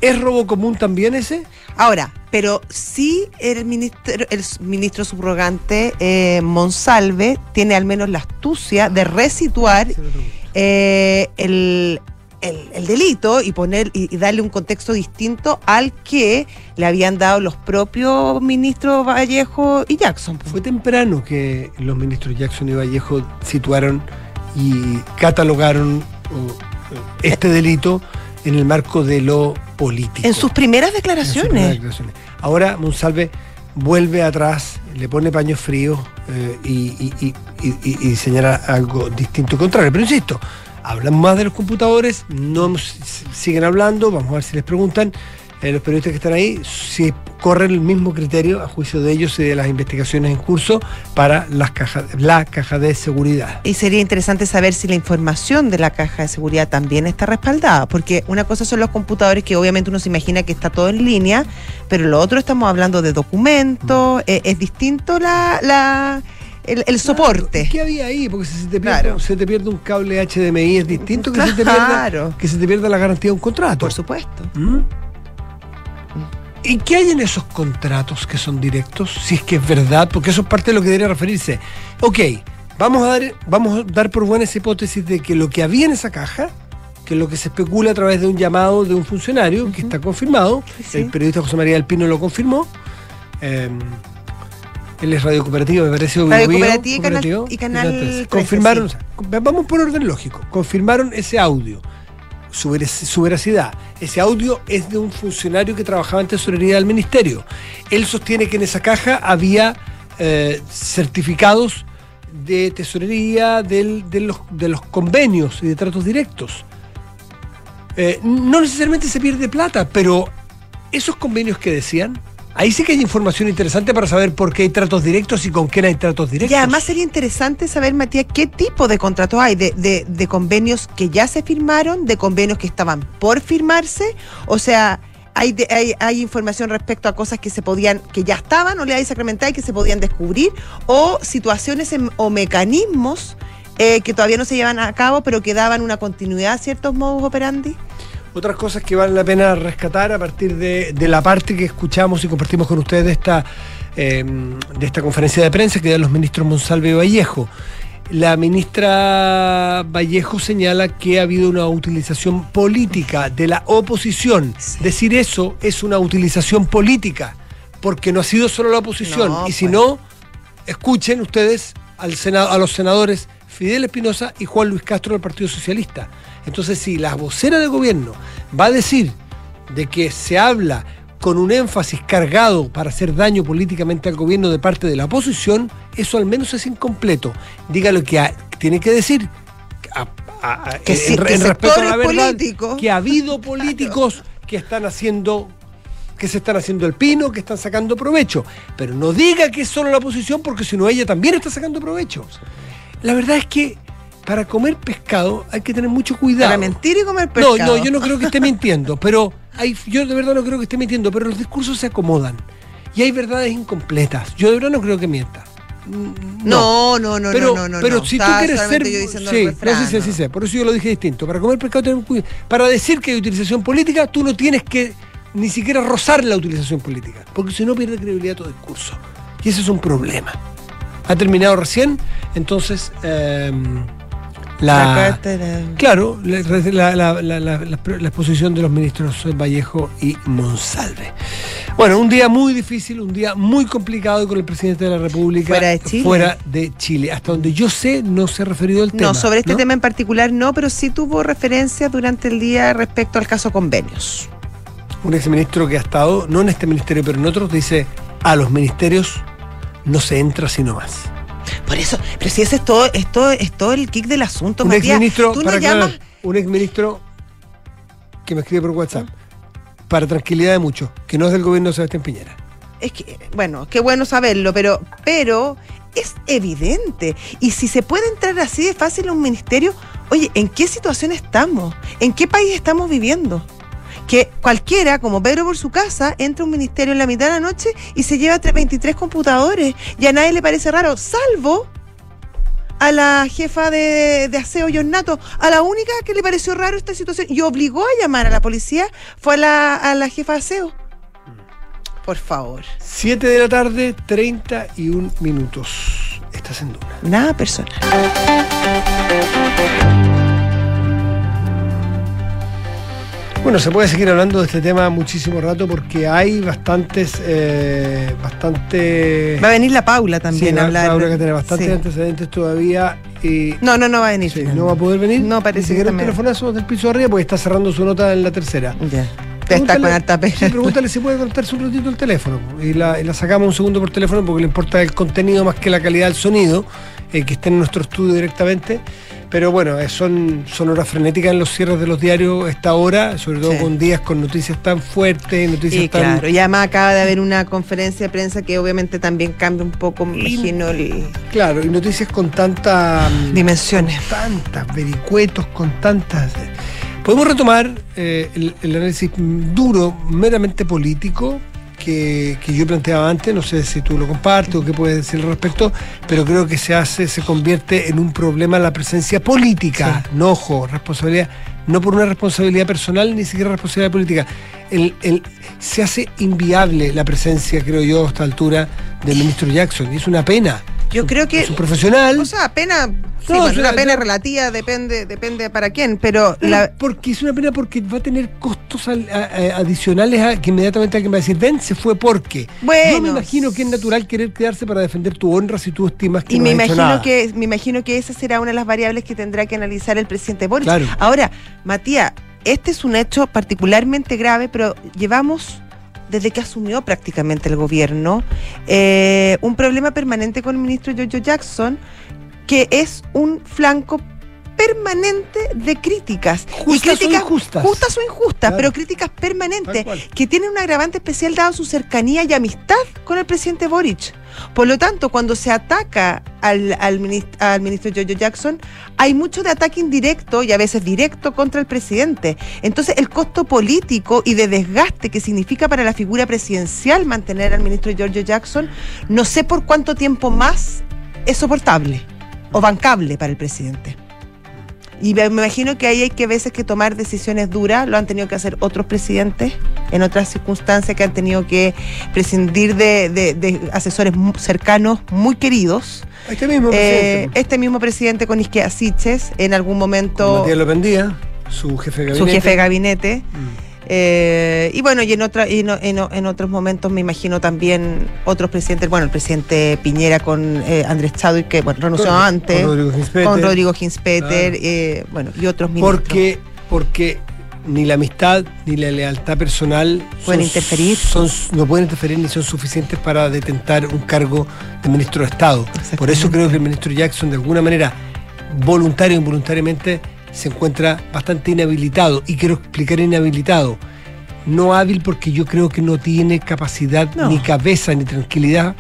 ¿Es robo común también ese? Ahora, pero sí el ministro, el ministro subrogante eh, Monsalve tiene al menos la astucia de resituar eh, el, el- el delito y poner y, y darle un contexto distinto al que le habían dado los propios ministros Vallejo y Jackson. Fue temprano que los ministros Jackson y Vallejo situaron y catalogaron este delito en el marco de lo político. En sus primeras En sus primeras declaraciones. Ahora Monsalve vuelve atrás, le pone paños fríos eh, y, y- y- y- señala algo distinto y contrario. Pero insisto, hablan más de los computadores, no siguen hablando, vamos a ver si les preguntan. Eh, los periodistas que están ahí, si corren el mismo criterio a juicio de ellos y de las investigaciones en curso para las cajas, la caja de seguridad. Y sería interesante saber si la información de la caja de seguridad también está respaldada, porque una cosa son los computadores que obviamente uno se imagina que está todo en línea, pero lo otro estamos hablando de documentos, Mm. eh, es distinto la, la- el, el soporte. ¿Qué había ahí? Porque si se te, pierde, Claro. se te pierde un cable HDMI es distinto que, se te Claro. pierda, que se te pierda la garantía de un contrato. Por supuesto. ¿Mm? ¿Y qué hay en esos contratos que son directos? Si es que es verdad, porque eso es parte de lo que debería referirse. Ok, vamos a dar, vamos a dar por buena esa hipótesis de que lo que había en esa caja, que es lo que se especula a través de un llamado de un funcionario, que está confirmado, Sí. el periodista José María del Pino lo confirmó. eh, él es Radio Cooperativa, me parece. Radio Bio Bio, Cooperativa y Canal- Cooperativo. y Canal Entonces, 13, confirmaron, sí. vamos por orden lógico, confirmaron ese audio su, verac- su veracidad. Ese audio es de un funcionario que trabajaba en tesorería del ministerio. Él sostiene que en esa caja había eh, certificados de tesorería de, los, de los convenios y de tratos directos. Eh, no necesariamente se pierde plata, pero esos convenios que decían, ahí sí que hay información interesante para saber por qué hay tratos directos y con quién hay tratos directos. Y además sería interesante saber, Matías, qué tipo de contratos hay, de, de- de convenios que ya se firmaron, de convenios que estaban por firmarse, o sea, hay, de- hay, información respecto a cosas que se podían, que ya estaban o le hay y que se podían descubrir, o situaciones en- o mecanismos eh, que todavía no se llevan a cabo, pero que daban una continuidad a ciertos modus operandi. Otras cosas que vale la pena rescatar a partir de, de la parte que escuchamos y compartimos con ustedes de esta, eh, de esta conferencia de prensa que dan los ministros Monsalve y Vallejo. La ministra Vallejo señala que ha habido una utilización política de la oposición. Sí. Decir eso es una utilización política, porque no ha sido solo la oposición. No, y si pues. no, escuchen ustedes al Senado, a los senadores Fidel Espinosa y Juan Luis Castro del Partido Socialista. Entonces, si la vocera de gobierno va a decir de que se habla con un énfasis cargado para hacer daño políticamente al gobierno de parte de la oposición, eso al menos es incompleto. Diga lo que tiene que decir. a- a- a- Que en, sí, en que respeto a la verdad, que ha habido políticos que están haciendo que se están haciendo el pino, que están sacando provecho. Pero no diga que es solo la oposición, porque si no ella también está sacando provecho. La verdad es que para comer pescado hay que tener mucho cuidado. Para mentir y comer No, pescado. no, yo no creo que esté mintiendo, pero hay, yo de verdad no creo que esté mintiendo, pero los discursos se acomodan. Y hay verdades incompletas. Yo de verdad no creo que mienta. Mm, No, no, no, pero, no, no, no. pero no. si tú quieres ser. yo Sí, refrán, no, sí, sí, ¿no? sí, sí, por eso yo lo dije distinto. Para comer pescado tenemos cuidado. Para decir que hay utilización política, tú no tienes que ni siquiera rozar la utilización política, porque si no pierde credibilidad tu discurso. Y ese es un problema. Ha terminado recién, entonces. em, la, cátedra. claro, la, exposición de los ministros Vallejo y Monsalve. Bueno, un día muy difícil, un día muy complicado con el presidente de la República Fuera de Chile. fuera de Chile. Hasta donde yo sé, no se ha referido al tema. No, sobre este ¿no? tema en particular no, pero sí tuvo referencia durante el día respecto al caso convenios. Un exministro que ha estado, no en este ministerio, pero en otros, dice: a los ministerios no se entra sino más. Por eso, pero si ese es todo, es todo, es todo el kick del asunto, un Matías. exministro, Tú no para aclarar, llamas. un exministro que me escribe por WhatsApp, para tranquilidad de muchos, que no es del gobierno de Sebastián Piñera. Es que, bueno, qué bueno saberlo, pero, pero es evidente. Y si se puede entrar así de fácil a un ministerio, oye, ¿en qué situación estamos? ¿En qué país estamos viviendo? Que cualquiera, como Pedro por su casa, entra a un ministerio en la mitad de la noche y se lleva tre- 23 computadores. Y a nadie le parece raro, salvo a la jefa de, de aseo, Nato. A la única que le pareció raro esta situación y obligó a llamar a la policía fue a la, a la jefa de aseo. Por favor. 7 de la tarde, 31 minutos. Estás en Duna. Nada personal. Bueno, se puede seguir hablando de este tema muchísimo rato porque hay bastantes, eh, bastante... Va a venir la Paula también Sí, a hablar. Laura, que tiene bastantes Sí. antecedentes todavía. Y No, no, no va a venir. sí, no va a poder venir. No, parece Ni que también. telefonazo del piso de arriba porque está cerrando su nota en la tercera. Ya. Está con harta pena. Sí, pregúntale si puede conectarse un ratito el teléfono. Y la, y la sacamos un segundo por teléfono porque le importa el contenido más que la calidad del sonido, eh, que esté en nuestro estudio directamente. Pero bueno, eh, son, son horas frenéticas en los cierres de los diarios esta hora, sobre todo Sí. con días con noticias tan fuertes, noticias Y tan. claro, y además acaba de haber una conferencia de prensa que obviamente también cambia un poco, me imagino, el- Claro, y noticias con tantas. dimensiones. tantas vericuetos, con tantas. Podemos retomar eh, el, el análisis duro, meramente político, que, que yo planteaba antes, no sé si tú lo compartes o qué puedes decir al respecto, pero creo que se hace, se convierte en un problema la presencia política, no ojo, responsabilidad, no por una responsabilidad personal ni siquiera responsabilidad política. El, el- se hace inviable la presencia, creo yo, a esta altura del ministro Jackson, y es una pena. Yo creo que. Es un profesional. O sea, pena. Sí, No, una pena relativa, depende, depende para quién, pero la, Porque es una pena porque va a tener costos al- a- a- adicionales a, que inmediatamente alguien va a decir, ven, se fue porque. Bueno. Yo me imagino que es natural querer quedarse para defender tu honra si tú estimas que Y no me has hecho imagino nada. que me imagino que esa será una de las variables que tendrá que analizar el presidente Boris. Claro. Ahora, Matías, este es un hecho particularmente grave, pero llevamos desde que asumió prácticamente el gobierno eh, un problema permanente con el ministro Giorgio Jackson, que es un flanco permanente de críticas Justas y críticas o injustas. justas o injustas, Claro. pero críticas permanentes que tienen un agravante especial dado su cercanía y amistad con el presidente Boric. Por lo tanto, cuando se ataca al, al, al ministro Jojo Jackson, hay mucho de ataque indirecto y a veces directo contra el presidente. Entonces, el costo político y de desgaste que significa para la figura presidencial mantener al ministro Giorgio Jackson, no sé por cuánto tiempo más es soportable o bancable para el presidente. Y me imagino que ahí hay que veces que tomar decisiones duras, lo han tenido que hacer otros presidentes en otras circunstancias que han tenido que prescindir de, de- de asesores cercanos, muy queridos. Este mismo Eh, presidente. este mismo presidente con Isquia Siches, en algún momento Matías López Díaz, su jefe de su gabinete. jefe de gabinete. Mm. Eh, y bueno, y en, otra, y no- en, otros momentos me imagino también otros presidentes, bueno, el presidente Piñera con eh, Andrés Chadwick, que bueno, renunció Con- antes, con Rodrigo Ginspeter. con Rodrigo Ginspeter, Claro. eh, bueno, y otros ministros. Porque, porque ni la amistad ni la lealtad personal Pueden interferir. son- no pueden interferir ni son suficientes para detentar un cargo de ministro de Estado. Por eso creo que el ministro Jackson, de alguna manera, voluntario o involuntariamente, se encuentra bastante inhabilitado. Y quiero explicar inhabilitado. No hábil porque yo creo que no tiene capacidad, No. ni cabeza, ni tranquilidad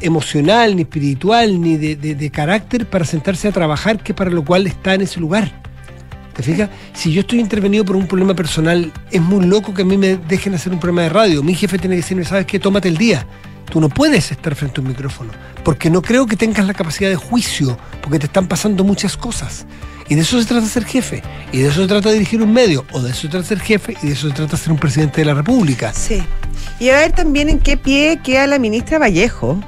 emocional, ni espiritual, ni de, de- de carácter para sentarse a trabajar, que para lo cual está en ese lugar. ¿Te fijas? Si yo estoy intervenido por un problema personal, es muy loco que a mí me dejen hacer un programa de radio. Mi jefe tiene que decirme, ¿sabes qué? Tómate el día. Tú no puedes estar frente a un micrófono, porque no creo que tengas la capacidad de juicio, porque te están pasando muchas cosas. Y de eso se trata ser jefe, y de eso se trata dirigir un medio, o de eso se trata ser jefe, y de eso se trata ser un presidente de la República. Sí. Y a ver también en qué pie queda la ministra Vallejo.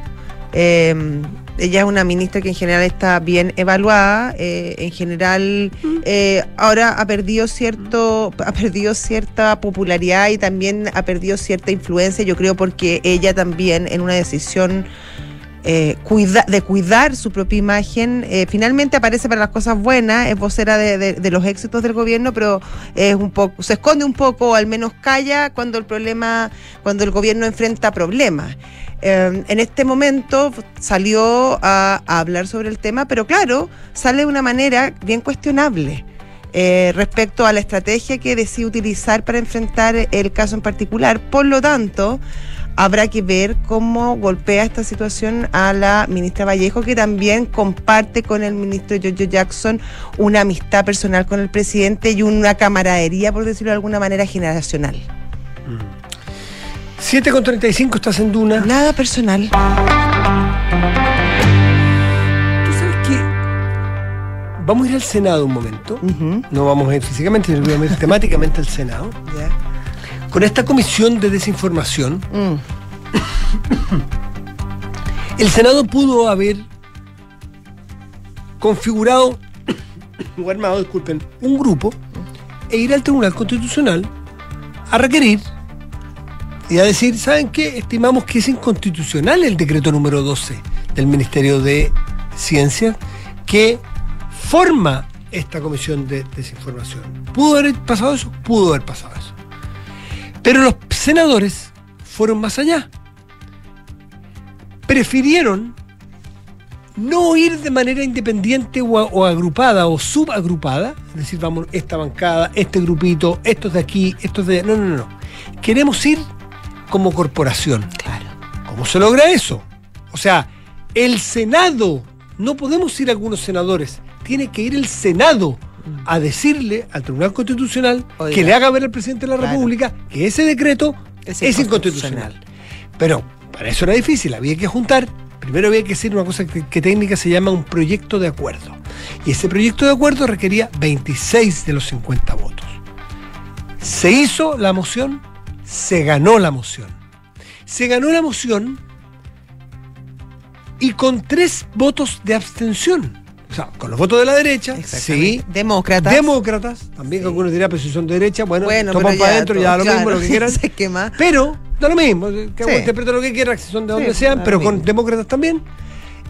Eh, ella es una ministra que en general está bien evaluada, eh, en general eh, ahora ha perdido cierto, ha perdido cierta popularidad y también ha perdido cierta influencia, yo creo porque ella también en una decisión eh, de cuidar su propia imagen. Eh, finalmente aparece para las cosas buenas, es vocera de, de, los éxitos del gobierno, pero es un poco, se esconde un poco, o al menos calla cuando el problema, cuando el gobierno enfrenta problemas. Eh, en este momento salió a, a, hablar sobre el tema, pero claro, sale de una manera bien cuestionable. Eh, respecto a la estrategia que decide utilizar para enfrentar el caso en particular. Por lo tanto, habrá que ver cómo golpea esta situación a la ministra Vallejo, que también comparte con el ministro Giorgio Jackson una amistad personal con el presidente y una camaradería, por decirlo de alguna manera, generacional. 7 con 35 estás en Duna. Nada personal. ¿Tú sabes qué? Vamos a ir al Senado un momento. Uh -huh. No vamos a ir físicamente, sino vamos a ir temáticamente al Senado. Yeah con esta comisión de desinformación, mm. el Senado pudo haber configurado o armado, disculpen, un grupo e ir al Tribunal Constitucional a requerir y a decir, ¿saben qué? Estimamos que es inconstitucional el decreto número 12 del Ministerio de Ciencia que forma esta comisión de desinformación. ¿Pudo haber pasado eso? Pudo haber pasado eso. Pero los senadores fueron más allá. Prefirieron no ir de manera independiente o, o, agrupada o subagrupada, es decir, vamos, esta bancada, este grupito, estos de aquí, estos de. No, no, no. Queremos ir como corporación. Claro. ¿Cómo se logra eso? O sea, el Senado, no podemos ir algunos senadores, tiene que ir el Senado a decirle al Tribunal Constitucional Oiga, que le haga ver al presidente de la claro. República que ese decreto es, es inconstitucional. Pero para eso era difícil, había que juntar, primero había que hacer una cosa que, que, técnica se llama un proyecto de acuerdo. Y ese proyecto de acuerdo requería 26 de los 50 votos. Se hizo la moción, se ganó la moción. Se ganó la moción y con tres votos de abstención. O sea, con los votos de la derecha, sí. Demócratas. Demócratas, también sí. algunos dirán, pero si son de derecha, bueno, bueno toman para adentro, ya lo claro, mismo, lo que quieran. Se quema. Pero, da lo mismo, que sí. interpreta lo que quiera, si son de donde sí, sean, pero con demócratas también.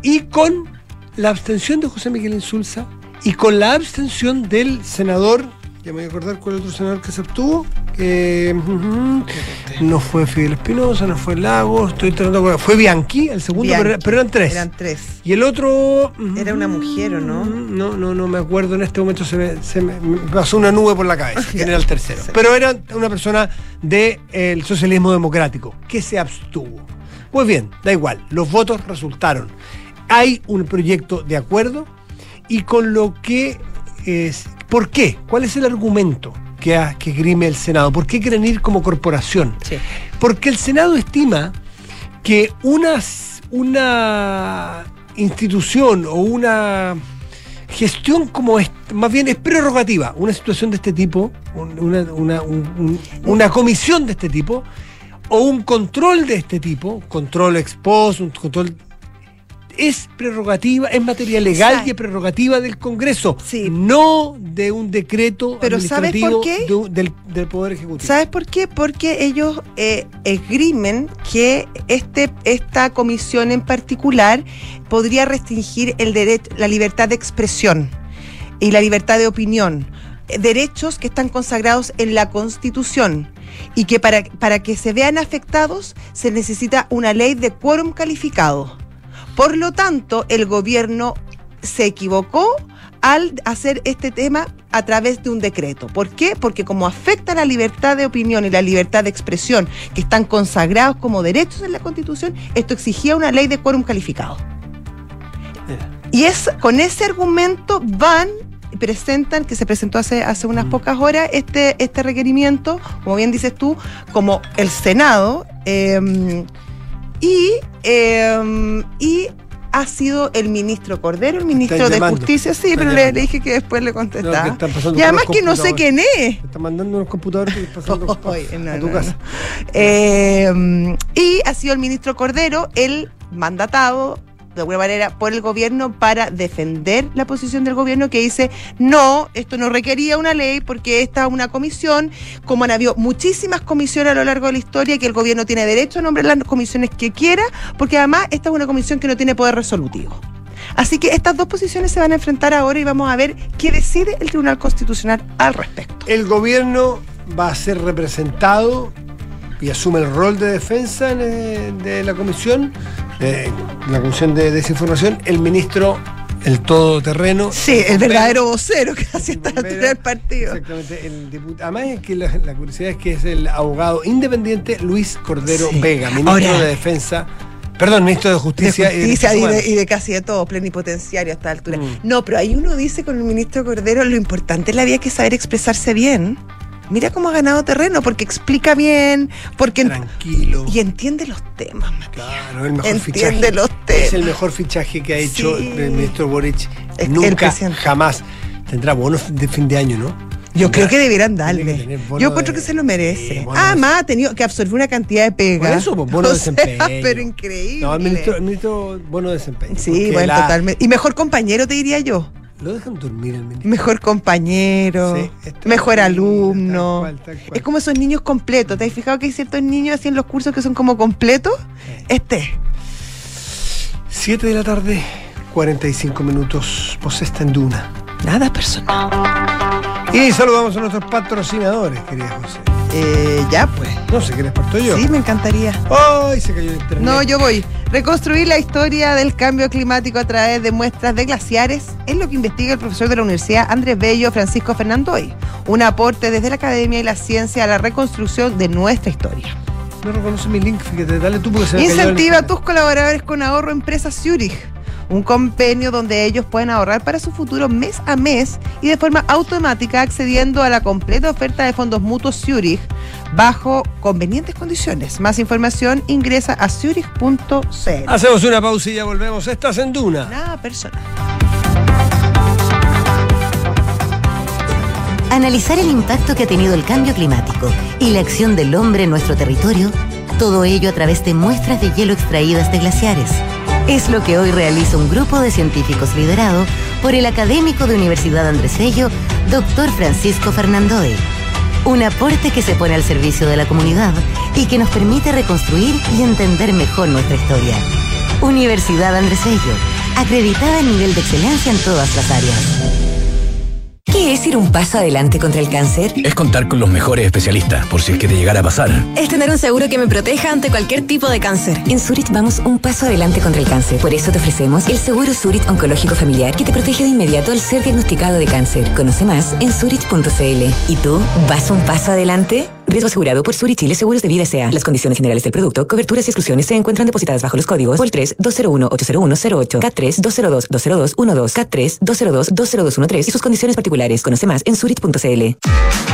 Y con la abstención de José Miguel Insulza y con la abstención del senador, ya me voy a acordar cuál otro senador que se obtuvo, uh -huh, no fue Fidel Espinosa, no fue Lagos, estoy tratando de fue Bianchi, el segundo, Bianchi. Pero, pero, eran tres. Eran tres. Y el otro. Era una mujer, ¿o no? No, no, no me acuerdo. En este momento se me, se me, me pasó una nube por la cabeza. ¿Quién era el tercero? Sí. Pero era una persona del de, socialismo democrático que se abstuvo. Pues bien, da igual. Los votos resultaron. Hay un proyecto de acuerdo y con lo que es. ¿Por qué? ¿Cuál es el argumento? que, que grime el Senado. ¿Por qué quieren ir como corporación? Sí. Porque el Senado estima que una, una institución o una gestión como es, más bien es prerrogativa, una situación de este tipo, una, una, un, una comisión de este tipo, o un control de este tipo, control ex post, un control es prerrogativa, es materia legal Exacto. y es prerrogativa del Congreso, sí. no de un decreto Pero administrativo ¿sabes por qué? De, del, del, Poder Ejecutivo. ¿Sabes por qué? Porque ellos eh, esgrimen que este, esta comisión en particular podría restringir el derecho, la libertad de expresión y la libertad de opinión, derechos que están consagrados en la Constitución y que para, para que se vean afectados se necesita una ley de quórum calificado. Por lo tanto, el gobierno se equivocó al hacer este tema a través de un decreto. ¿Por qué? Porque como afecta la libertad de opinión y la libertad de expresión, que están consagrados como derechos en la Constitución, esto exigía una ley de quórum calificado. Y es con ese argumento van presentan, que se presentó hace, hace unas pocas horas, este, este requerimiento, como bien dices tú, como el Senado, eh, y, eh, y ha sido el ministro Cordero, el ministro de Justicia, sí, pero le, le, dije que después le contestaba. No, y además que no sé quién es. Te está mandando unos computadores y pasando oh, no, a tu casa. Eh, y ha sido el ministro Cordero el mandatado de alguna manera, por el gobierno para defender la posición del gobierno que dice, no, esto no requería una ley porque esta es una comisión, como han habido muchísimas comisiones a lo largo de la historia, que el gobierno tiene derecho a nombrar las comisiones que quiera, porque además esta es una comisión que no tiene poder resolutivo. Así que estas dos posiciones se van a enfrentar ahora y vamos a ver qué decide el Tribunal Constitucional al respecto. El gobierno va a ser representado y asume el rol de defensa en, eh, de la comisión, de la comisión de desinformación, el ministro, el todoterreno. Sí, el verdadero vocero que hace del partido. Exactamente. El dipu- Además, es que la, la curiosidad es que es el abogado independiente Luis Cordero Sí. Vega, ministro Ahora- de Defensa, perdón, ministro de de Justicia, y, y de, y de casi de todo, plenipotenciario a esta altura. Mm. No, pero ahí uno dice con el ministro Cordero, lo importante en la vida es que saber expresarse bien. Mira cómo ha ganado terreno, porque explica bien, porque. Tranquilo. y entiende los temas, Matías. Claro, el mejor Entiende fichaje. los Es temas. el mejor fichaje que ha hecho Sí. el ministro Boric. Es- Nunca, jamás. Tendrá bonos de fin de año, ¿no? Yo creo que que darle. Yo encuentro de- que se lo merece. Ah, más ha tenido que absorber una cantidad de pega. Por eso, pues, bono de sea, desempeño. pero increíble. No, el ministro, el ministro bono de desempeño. Sí, bueno, la- totalmente. Y mejor compañero, te diría yo. Lo dejan dormir el ministro. Mejor compañero, Sí, está mejor alumno. tal cual, tal cual. Es como esos niños completos. ¿Te has fijado que hay ciertos niños así en los cursos que son como completos? Este. 7 de la tarde, 45 minutos. Posesta en Duna. Nada personal. Y saludamos a nuestros patrocinadores, querida José. Eh, ya pues. No sé qué les parto yo. Sí, me encantaría. ¡Ay! Se cayó el internet. No, yo voy. Reconstruir la historia del cambio climático a través de muestras de glaciares es lo que investiga el profesor de la Universidad Andrés Bello, Francisco Fernandoy. Un aporte desde la academia y la ciencia a la reconstrucción de nuestra historia. No reconoce mi link, fíjate, dale tú porque se Incentiva a tus colaboradores con ahorro Empresa Zurich. Un convenio donde ellos pueden ahorrar para su futuro mes a mes y de forma automática accediendo a la completa oferta de fondos mutuos Zurich bajo convenientes condiciones. Más información ingresa a zurich.cl. Hacemos una pausa y ya volvemos. Estás en Duna. Nada personal. Analizar el impacto que ha tenido el cambio climático y la acción del hombre en nuestro territorio, todo ello a través de muestras de hielo extraídas de glaciares. Es lo que hoy realiza un grupo de científicos liderado por el académico de Universidad Andrés Bello, doctor Francisco Fernandoe. Un aporte que se pone al servicio de la comunidad y que nos permite reconstruir y entender mejor nuestra historia. Universidad Andrés Bello, acreditada en nivel de excelencia en todas las áreas. ¿Qué es ir un paso adelante contra el cáncer? Es contar con los mejores especialistas, por si es que te llegara a pasar. Es tener un seguro que me proteja ante cualquier tipo de cáncer. En Zurich vamos un paso adelante contra el cáncer. Por eso te ofrecemos el seguro Zurich Oncológico Familiar que te protege de inmediato al ser diagnosticado de cáncer. Conoce más en zurich.cl. ¿Y tú vas un paso adelante? Riesgo asegurado por Zurich Chile Seguros de Vida S.A. Las condiciones generales del producto, coberturas y exclusiones se encuentran depositadas bajo los códigos POL 3 201 80108, K3 202 20212, K3 202 20213 y sus condiciones particulares. Conoce más en zurich.cl.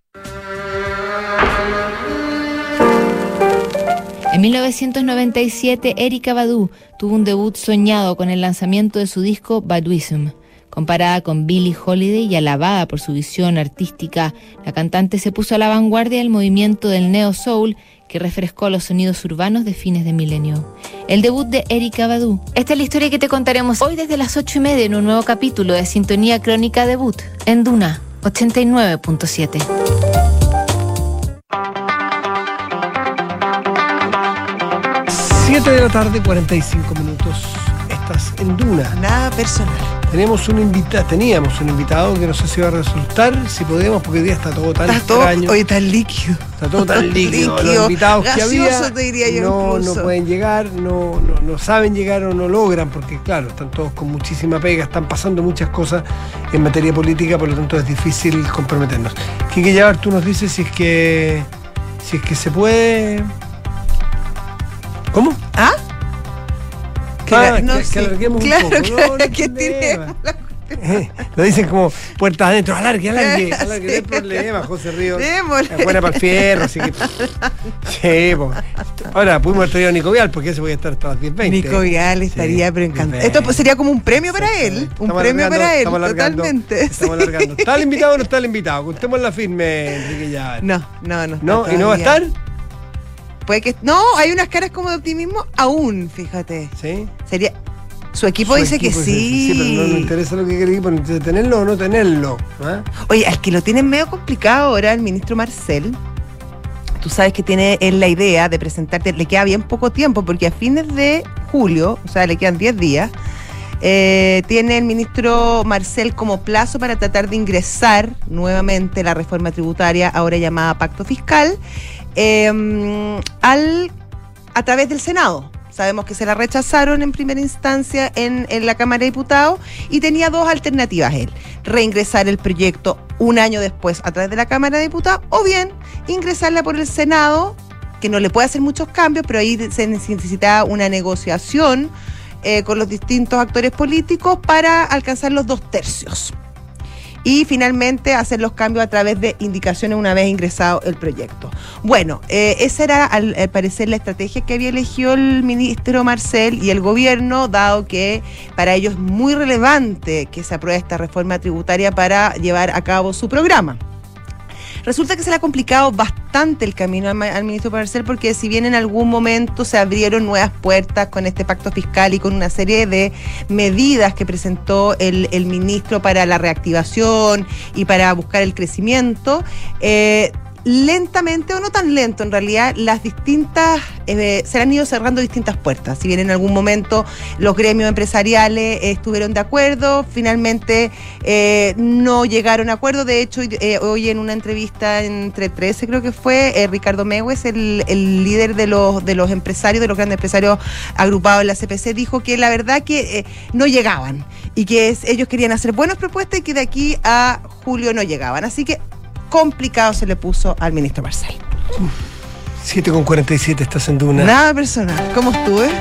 En 1997, Erika Badu tuvo un debut soñado con el lanzamiento de su disco Baduism. Comparada con Billie Holiday y alabada por su visión artística, la cantante se puso a la vanguardia del movimiento del neo soul que refrescó los sonidos urbanos de fines de milenio. El debut de Erika Badu. Esta es la historia que te contaremos hoy desde las ocho y media en un nuevo capítulo de Sintonía Crónica Debut en Duna 89.7. 7 de la tarde, 45 minutos. Estás en Duna. Nada personal. Tenemos un invitado, teníamos un invitado que no sé si va a resultar, si podemos, porque hoy día está todo tan Está todo extraño. hoy tan líquido. Está todo tan líquido. Los Líquido, invitados que había gaseoso, te diría yo no, incluso. no pueden llegar, no, no, no saben llegar o no logran, porque claro, están todos con muchísima pega, están pasando muchas cosas en materia política, por lo tanto es difícil comprometernos. Quique Yavar, tú nos dices si es que si es que se puede. ¿Cómo? ¿Ah? Ah, no que- que sé. alarguemos un claro, poco. claro, No, no que la- Lo dicen como puertas adentro, alargue, alargue, Sí. alargue, no hay problema, José Ríos. Démosle. Es buena para el fierro, así que. Sí, po. Ahora pudimos haber traído a Nico Vial, porque ese voy a estar hasta las 10.20. Nico Vial estaría Sí, pero encantado. 10:20. Esto sería como un premio para él. Un premio para él, estamos alargando, totalmente. Estamos sí. alargando. ¿Está el invitado o no está el invitado? Contemos la firme, Enrique ya. No, no, no. está ¿No? ¿Y no va a estar? Puede que. No, hay unas caras como de optimismo aún, fíjate. Sí. Sería. Su equipo Su dice que sí. Sí, pero no nos interesa lo que quiere el equipo, tenerlo o no tenerlo. ¿ah? Oye, al que lo tienen medio complicado ahora, el ministro Marcel, tú sabes que tiene él la idea de presentarte, le queda bien poco tiempo, porque a fines de julio, o sea, le quedan 10 días, eh, tiene el ministro Marcel como plazo para tratar de ingresar nuevamente la reforma tributaria, ahora llamada Pacto Fiscal, eh, al, a través del Senado. Sabemos que se la rechazaron en primera instancia en, en la Cámara de Diputados y tenía dos alternativas él. Reingresar el proyecto un año después a través de la Cámara de Diputados o bien ingresarla por el Senado, que no le puede hacer muchos cambios, pero ahí se necesitaba una negociación eh, con los distintos actores políticos para alcanzar los dos tercios. Y finalmente hacer los cambios a través de indicaciones una vez ingresado el proyecto. Bueno, eh, esa era al, al parecer la estrategia que había elegido el ministro Marcel y el gobierno, dado que para ellos es muy relevante que se apruebe esta reforma tributaria para llevar a cabo su programa. Resulta que se le ha complicado bastante el camino al, al ministro Marcel porque si bien en algún momento se abrieron nuevas puertas con este pacto fiscal y con una serie de medidas que presentó el, el ministro para la reactivación y para buscar el crecimiento, eh, lentamente o no tan lento en realidad las distintas eh, se han ido cerrando distintas puertas. Si bien en algún momento los gremios empresariales eh, estuvieron de acuerdo finalmente eh, no llegaron a acuerdo. De hecho hoy en una entrevista entre 13 creo que fue Ricardo Mewes el, el líder de los de los empresarios de los grandes empresarios agrupados en la CPC dijo que la verdad que no llegaban y que ellos querían hacer buenas propuestas y que de aquí a julio no llegaban. Así que complicado se le puso al ministro Marcel. 7 con 47 estás en Duna. Nada personal. ¿Cómo estuve?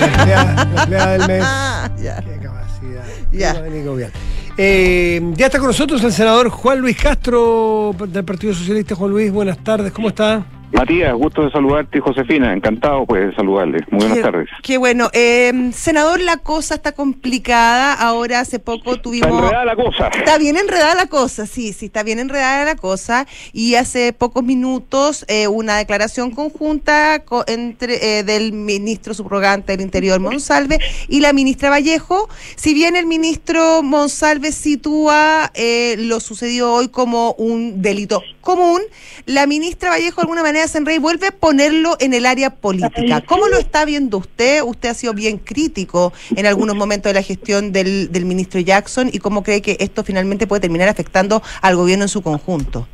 La empleada, la empleada del mes. Ya. Qué capacidad. Ya. Qué. Eh, ya está con nosotros el senador Juan Luis Castro del Partido Socialista. Juan Luis, buenas tardes. ¿Cómo está? Matías, gusto de saludarte, Josefina. Encantado pues de saludarle. Muy buenas Qué- tardes. Qué bueno. Eh, senador, la cosa está complicada. Ahora hace poco Está tuvimos... enredada la cosa. Está bien enredada la cosa, sí, sí, está bien enredada la cosa. Y hace pocos minutos eh, una declaración conjunta co- entre eh, del ministro subrogante del Interior, Monsalve, y la ministra Vallejo. Si bien el ministro Monsalve sitúa eh, lo sucedido hoy como un delito común, la ministra Vallejo de alguna manera se y vuelve a ponerlo en el área política. ¿Cómo lo está viendo usted? Usted ha sido bien crítico en algunos momentos de la gestión del, del ministro Jackson y cómo cree que esto finalmente puede terminar afectando al gobierno en su conjunto.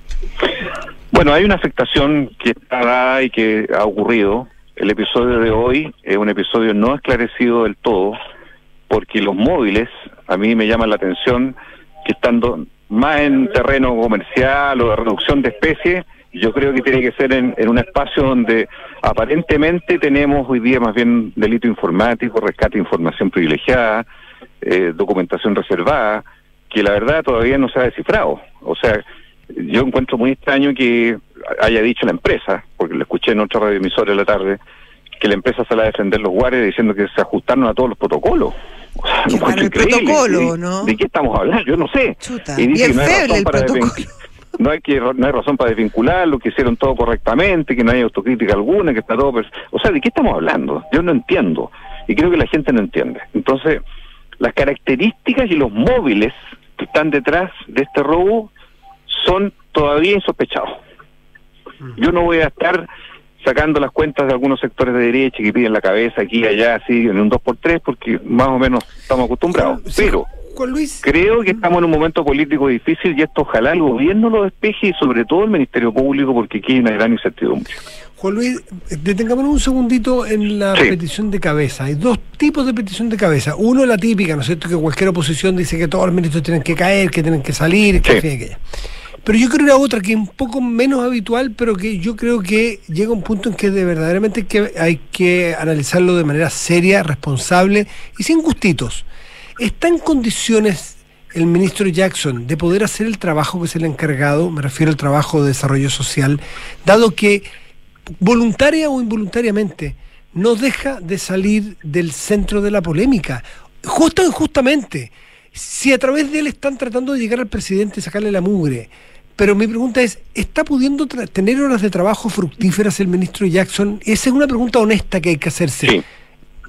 Bueno, hay una afectación que está dada y que ha ocurrido. El episodio de hoy es un episodio no esclarecido del todo, porque los móviles, a mí me llaman la atención que estando más en terreno comercial o de reducción de especies, yo creo que tiene que ser en, un espacio donde aparentemente tenemos hoy día más bien delito informático, rescate de información privilegiada, eh, documentación reservada, que la verdad todavía no se ha descifrado. O sea, yo encuentro muy extraño que haya dicho la empresa, porque lo escuché en otra radioemisora de la tarde, que la empresa sale a defender los guardias diciendo que se ajustaron a todos los protocolos. O sea, raro el protocolo, ¿De- ¿no? ¿De qué estamos hablando? Yo no sé. Chuta, Y dice que no hay feble razón el para protocolo. desvin- no hay que no hay razón para desvincularlo, que hicieron todo correctamente, que no hay autocrítica alguna, que está todo pers- o sea, ¿de qué estamos hablando? Yo no entiendo y creo que la gente no entiende. Entonces, las características y los móviles que están detrás de este robo son todavía insospechados. Yo no voy a estar sacando las cuentas de algunos sectores de derecha que piden la cabeza aquí y allá, así en un 2x3, porque más o menos estamos acostumbrados. Pero Juan Luis. creo que estamos en un momento político difícil y esto ojalá el gobierno lo despeje y sobre todo el Ministerio Público porque aquí hay una gran incertidumbre. Juan Luis, detengámonos un segundito en la Sí. petición de cabeza. Hay dos tipos de petición de cabeza. Uno, la típica, ¿no es cierto? Que cualquier oposición dice que todos los ministros tienen que caer, que tienen que salir, que aquella. Pero yo creo una otra que es un poco menos habitual, pero que yo creo que llega un punto en que de verdaderamente que hay que analizarlo de manera seria, responsable y sin gustitos. ¿está en condiciones el ministro Jackson de poder hacer el trabajo que se le ha encargado, me refiero al trabajo de desarrollo social, dado que voluntaria o involuntariamente no deja de salir del centro de la polémica, justo o injustamente. Si a través de él están tratando de llegar al presidente y sacarle la mugre, pero mi pregunta es, ¿está pudiendo tener horas de trabajo fructíferas el ministro Jackson? Esa es una pregunta honesta que hay que hacerse.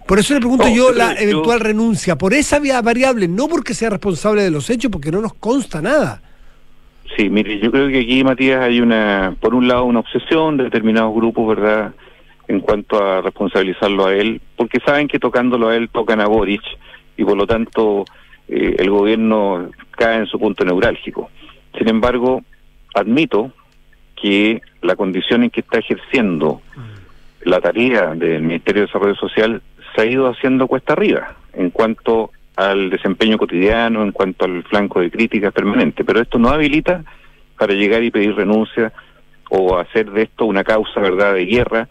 Por eso le pregunto yo la eventual renuncia, por esa vía variable, no porque sea responsable de los hechos, porque no nos consta nada. Sí, mire, yo creo que aquí, Matías, hay una, por un lado, una obsesión de determinados grupos, ¿verdad?, en cuanto a responsabilizarlo a él, porque saben que tocándolo a él tocan a Boric y por lo tanto eh, el gobierno cae en su punto neurálgico. Sin embargo, admito que la condición en que está ejerciendo la tarea del Ministerio de Desarrollo Social se ha ido haciendo cuesta arriba en cuanto al desempeño cotidiano, en cuanto al flanco de críticas permanente, pero esto no habilita para llegar y pedir renuncia o hacer de esto una causa, ¿verdad?, de guerra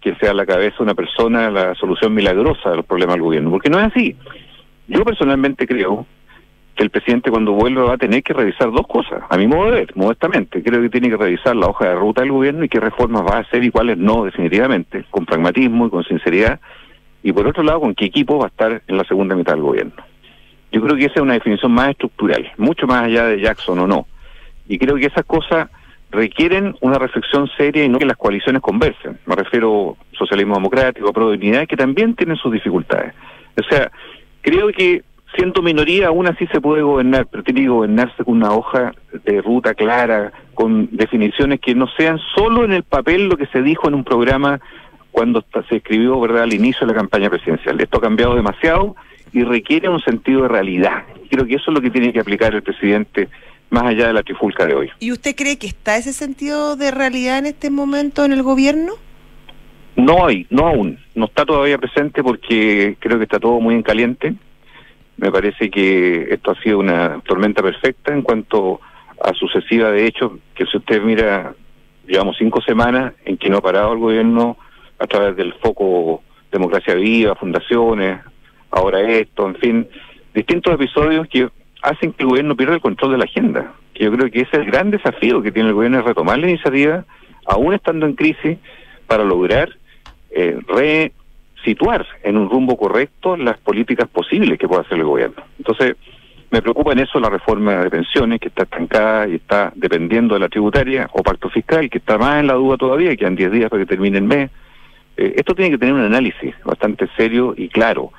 que sea la cabeza una persona la solución milagrosa del problema del gobierno, porque no es así. Yo personalmente creo que el presidente cuando vuelva va a tener que revisar dos cosas, a mi modo de ver, modestamente. Creo que tiene que revisar la hoja de ruta del gobierno y qué reformas va a hacer y cuáles no, definitivamente, con pragmatismo y con sinceridad. Y por otro lado, con qué equipo va a estar en la segunda mitad del gobierno. Yo creo que esa es una definición más estructural, mucho más allá de Jackson o no. Y creo que esas cosas requieren una reflexión seria y no que las coaliciones conversen. Me refiero socialismo democrático, pro dignidad, que también tienen sus dificultades. O sea, creo que siendo minoría aún así se puede gobernar, pero tiene que gobernarse con una hoja de ruta clara, con definiciones que no sean solo en el papel lo que se dijo en un programa cuando se escribió verdad al inicio de la campaña presidencial. Esto ha cambiado demasiado y requiere un sentido de realidad. Creo que eso es lo que tiene que aplicar el presidente más allá de la trifulca de hoy. ¿Y usted cree que está ese sentido de realidad en este momento en el gobierno? No hay, no aún. No está todavía presente porque creo que está todo muy en caliente. Me parece que esto ha sido una tormenta perfecta en cuanto a sucesiva de hechos, que si usted mira, llevamos cinco semanas en que no ha parado el gobierno a través del foco Democracia Viva, fundaciones, ahora esto, en fin, distintos episodios que hacen que el gobierno pierda el control de la agenda. Que yo creo que ese es el gran desafío que tiene el gobierno, es retomar la iniciativa, aún estando en crisis, para lograr eh, resituar en un rumbo correcto las políticas posibles que pueda hacer el gobierno. Entonces, me preocupa en eso la reforma de pensiones, que está estancada y está dependiendo de la tributaria, o pacto fiscal, que está más en la duda todavía, quedan 10 días para que termine el mes. Eh, esto tiene que tener un análisis bastante serio y claro.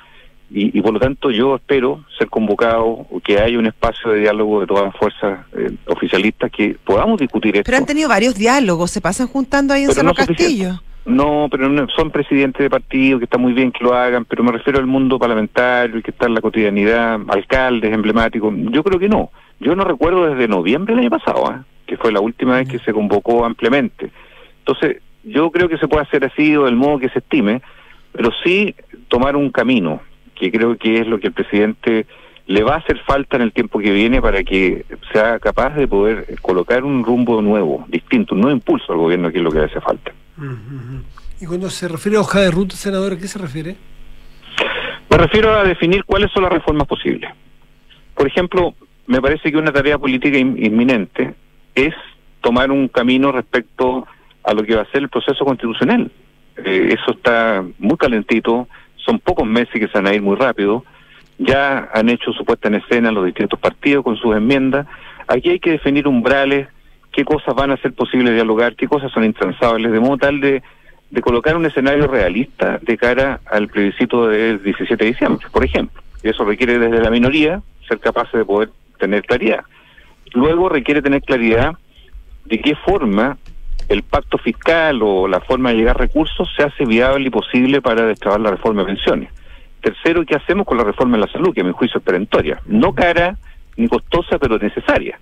Y, por lo tanto yo espero ser convocado, que haya un espacio de diálogo de todas las fuerzas eh, oficialistas que podamos discutir esto. Pero han tenido varios diálogos, se pasan juntando ahí en Cerro Castillo. No, pero no, son presidentes de partido, que está muy bien que lo hagan, pero me refiero al mundo parlamentario, que está en la cotidianidad, alcaldes emblemáticos. Yo creo que no. Yo no recuerdo desde noviembre del año pasado, ¿eh? que fue la última vez que se convocó ampliamente. Entonces, yo creo que se puede hacer así o del modo que se estime, pero sí tomar un camino, que creo que es lo que el presidente le va a hacer falta en el tiempo que viene para que sea capaz de poder colocar un rumbo nuevo, distinto, un nuevo impulso al gobierno, que es lo que le hace falta. Y cuando se refiere a hoja de ruta, senador, ¿a qué se refiere? Me refiero a definir cuáles son las reformas posibles. Por ejemplo, me parece que una tarea política inminente es tomar un camino respecto a lo que va a ser el proceso constitucional. Eh, eso está muy calentito, son pocos meses que se van a ir muy rápido. Ya han hecho su puesta en escena los distintos partidos con sus enmiendas. Aquí hay que definir umbrales, qué cosas van a ser posibles dialogar, qué cosas son intransables, de modo tal de, de colocar un escenario realista de cara al plebiscito del 17 de diciembre, por ejemplo. Y eso requiere desde la minoría ser capaces de poder tener claridad. Luego requiere tener claridad de qué forma el pacto fiscal o la forma de llegar recursos se hace viable y posible para destrabar la reforma de pensiones. Tercero, ¿qué hacemos con la reforma de la salud? Que a mi juicio es perentoria. No cara ni costosa, pero necesaria.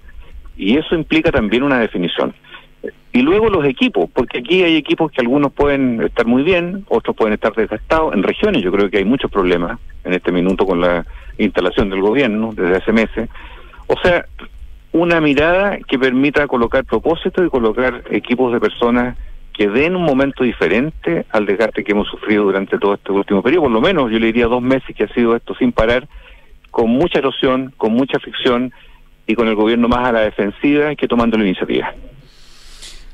Y eso implica también una definición. Y luego los equipos, porque aquí hay equipos que algunos pueden estar muy bien, otros pueden estar desgastados. En regiones yo creo que hay muchos problemas en este minuto con la instalación del gobierno desde hace meses. O sea, una mirada que permita colocar propósitos y colocar equipos de personas que den un momento diferente al desgaste que hemos sufrido durante todo este último periodo, por lo menos yo le diría dos meses que ha sido esto sin parar, con mucha erosión, con mucha fricción y con el gobierno más a la defensiva que tomando la iniciativa.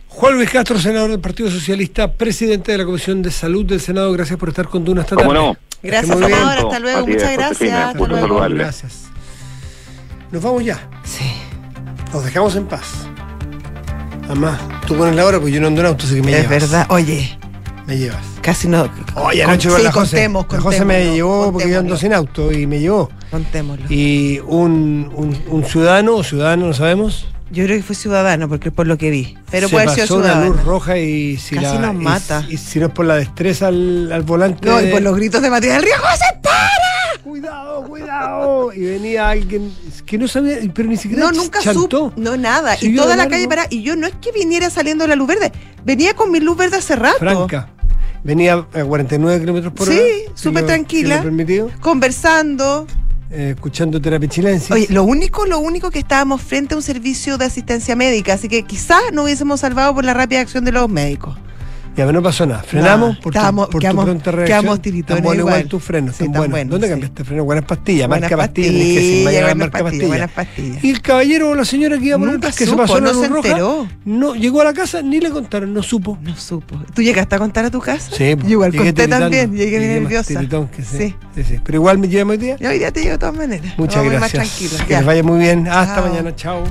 Juan Luis Castro, senador del Partido Socialista, presidente de la Comisión de Salud del Senado, gracias por estar con Duna esta tarde. ¿Cómo no? Gracias, senador. Hasta luego. Muchas gracias. Hasta gusto luego. saludarle. Gracias. Nos vamos ya. Sí. Nos dejamos en paz. Además, tú pones la hora porque yo no ando en auto, así que me Es llevas. verdad. Oye, Me llevas. casi no. Oye, anoche con sí, la José. contemos, la José me llevó porque yo ando sin auto y me llevó. Contémoslo. Y un, un, un ciudadano o ciudadano, no sabemos. Yo creo que fue ciudadano, porque por lo que vi. Pero se puede haber sido pasó una ciudadano. luz roja y si Casi la, nos mata. Y, si no es por la destreza al, al volante. No, y por los gritos de Matías del Río, ¡José, para! Cuidado, cuidado. Y venía alguien que no sabía, pero ni siquiera No, nunca chantó. supo. No, nada. y toda la largo. calle para. Y yo no es que viniera saliendo la luz verde. Venía con mi luz verde hace rato. Franca. Venía a 49 kilómetros por Sí, hora. súper lo- tranquila. Conversando. eh, escuchando terapia chilensis. Oye, lo único, lo único que estábamos frente a un servicio de asistencia médica, así que quizás no hubiésemos salvado por la rápida acción de los médicos. Ya, pero no pasó nada. Frenamos Nada. por, Estábamos- tu, por quedamos- tu pronta reacción. quedamos bueno igual igual. tus frenos, Sí, buenos. buenos, ¿Dónde sí. cambiaste freno? Buenas pastillas, Buenas marca pastillas. que buenas marca pastillas, pastillas. buenas pastillas. Y el caballero o la señora que iba por el Nunca que se supo, pasó la no luz se roja, enteró. no llegó a la casa ni le contaron, no supo. No supo. ¿Tú llegaste a contar a tu casa? Sí, Yo igual llegué conté también, llegué más nerviosa. tiritón que sí. Sí. Pero igual me llevo hoy día. Yo hoy día te llevo de todas maneras. Muchas a gracias. Que les vaya muy bien. Hasta mañana. Chao.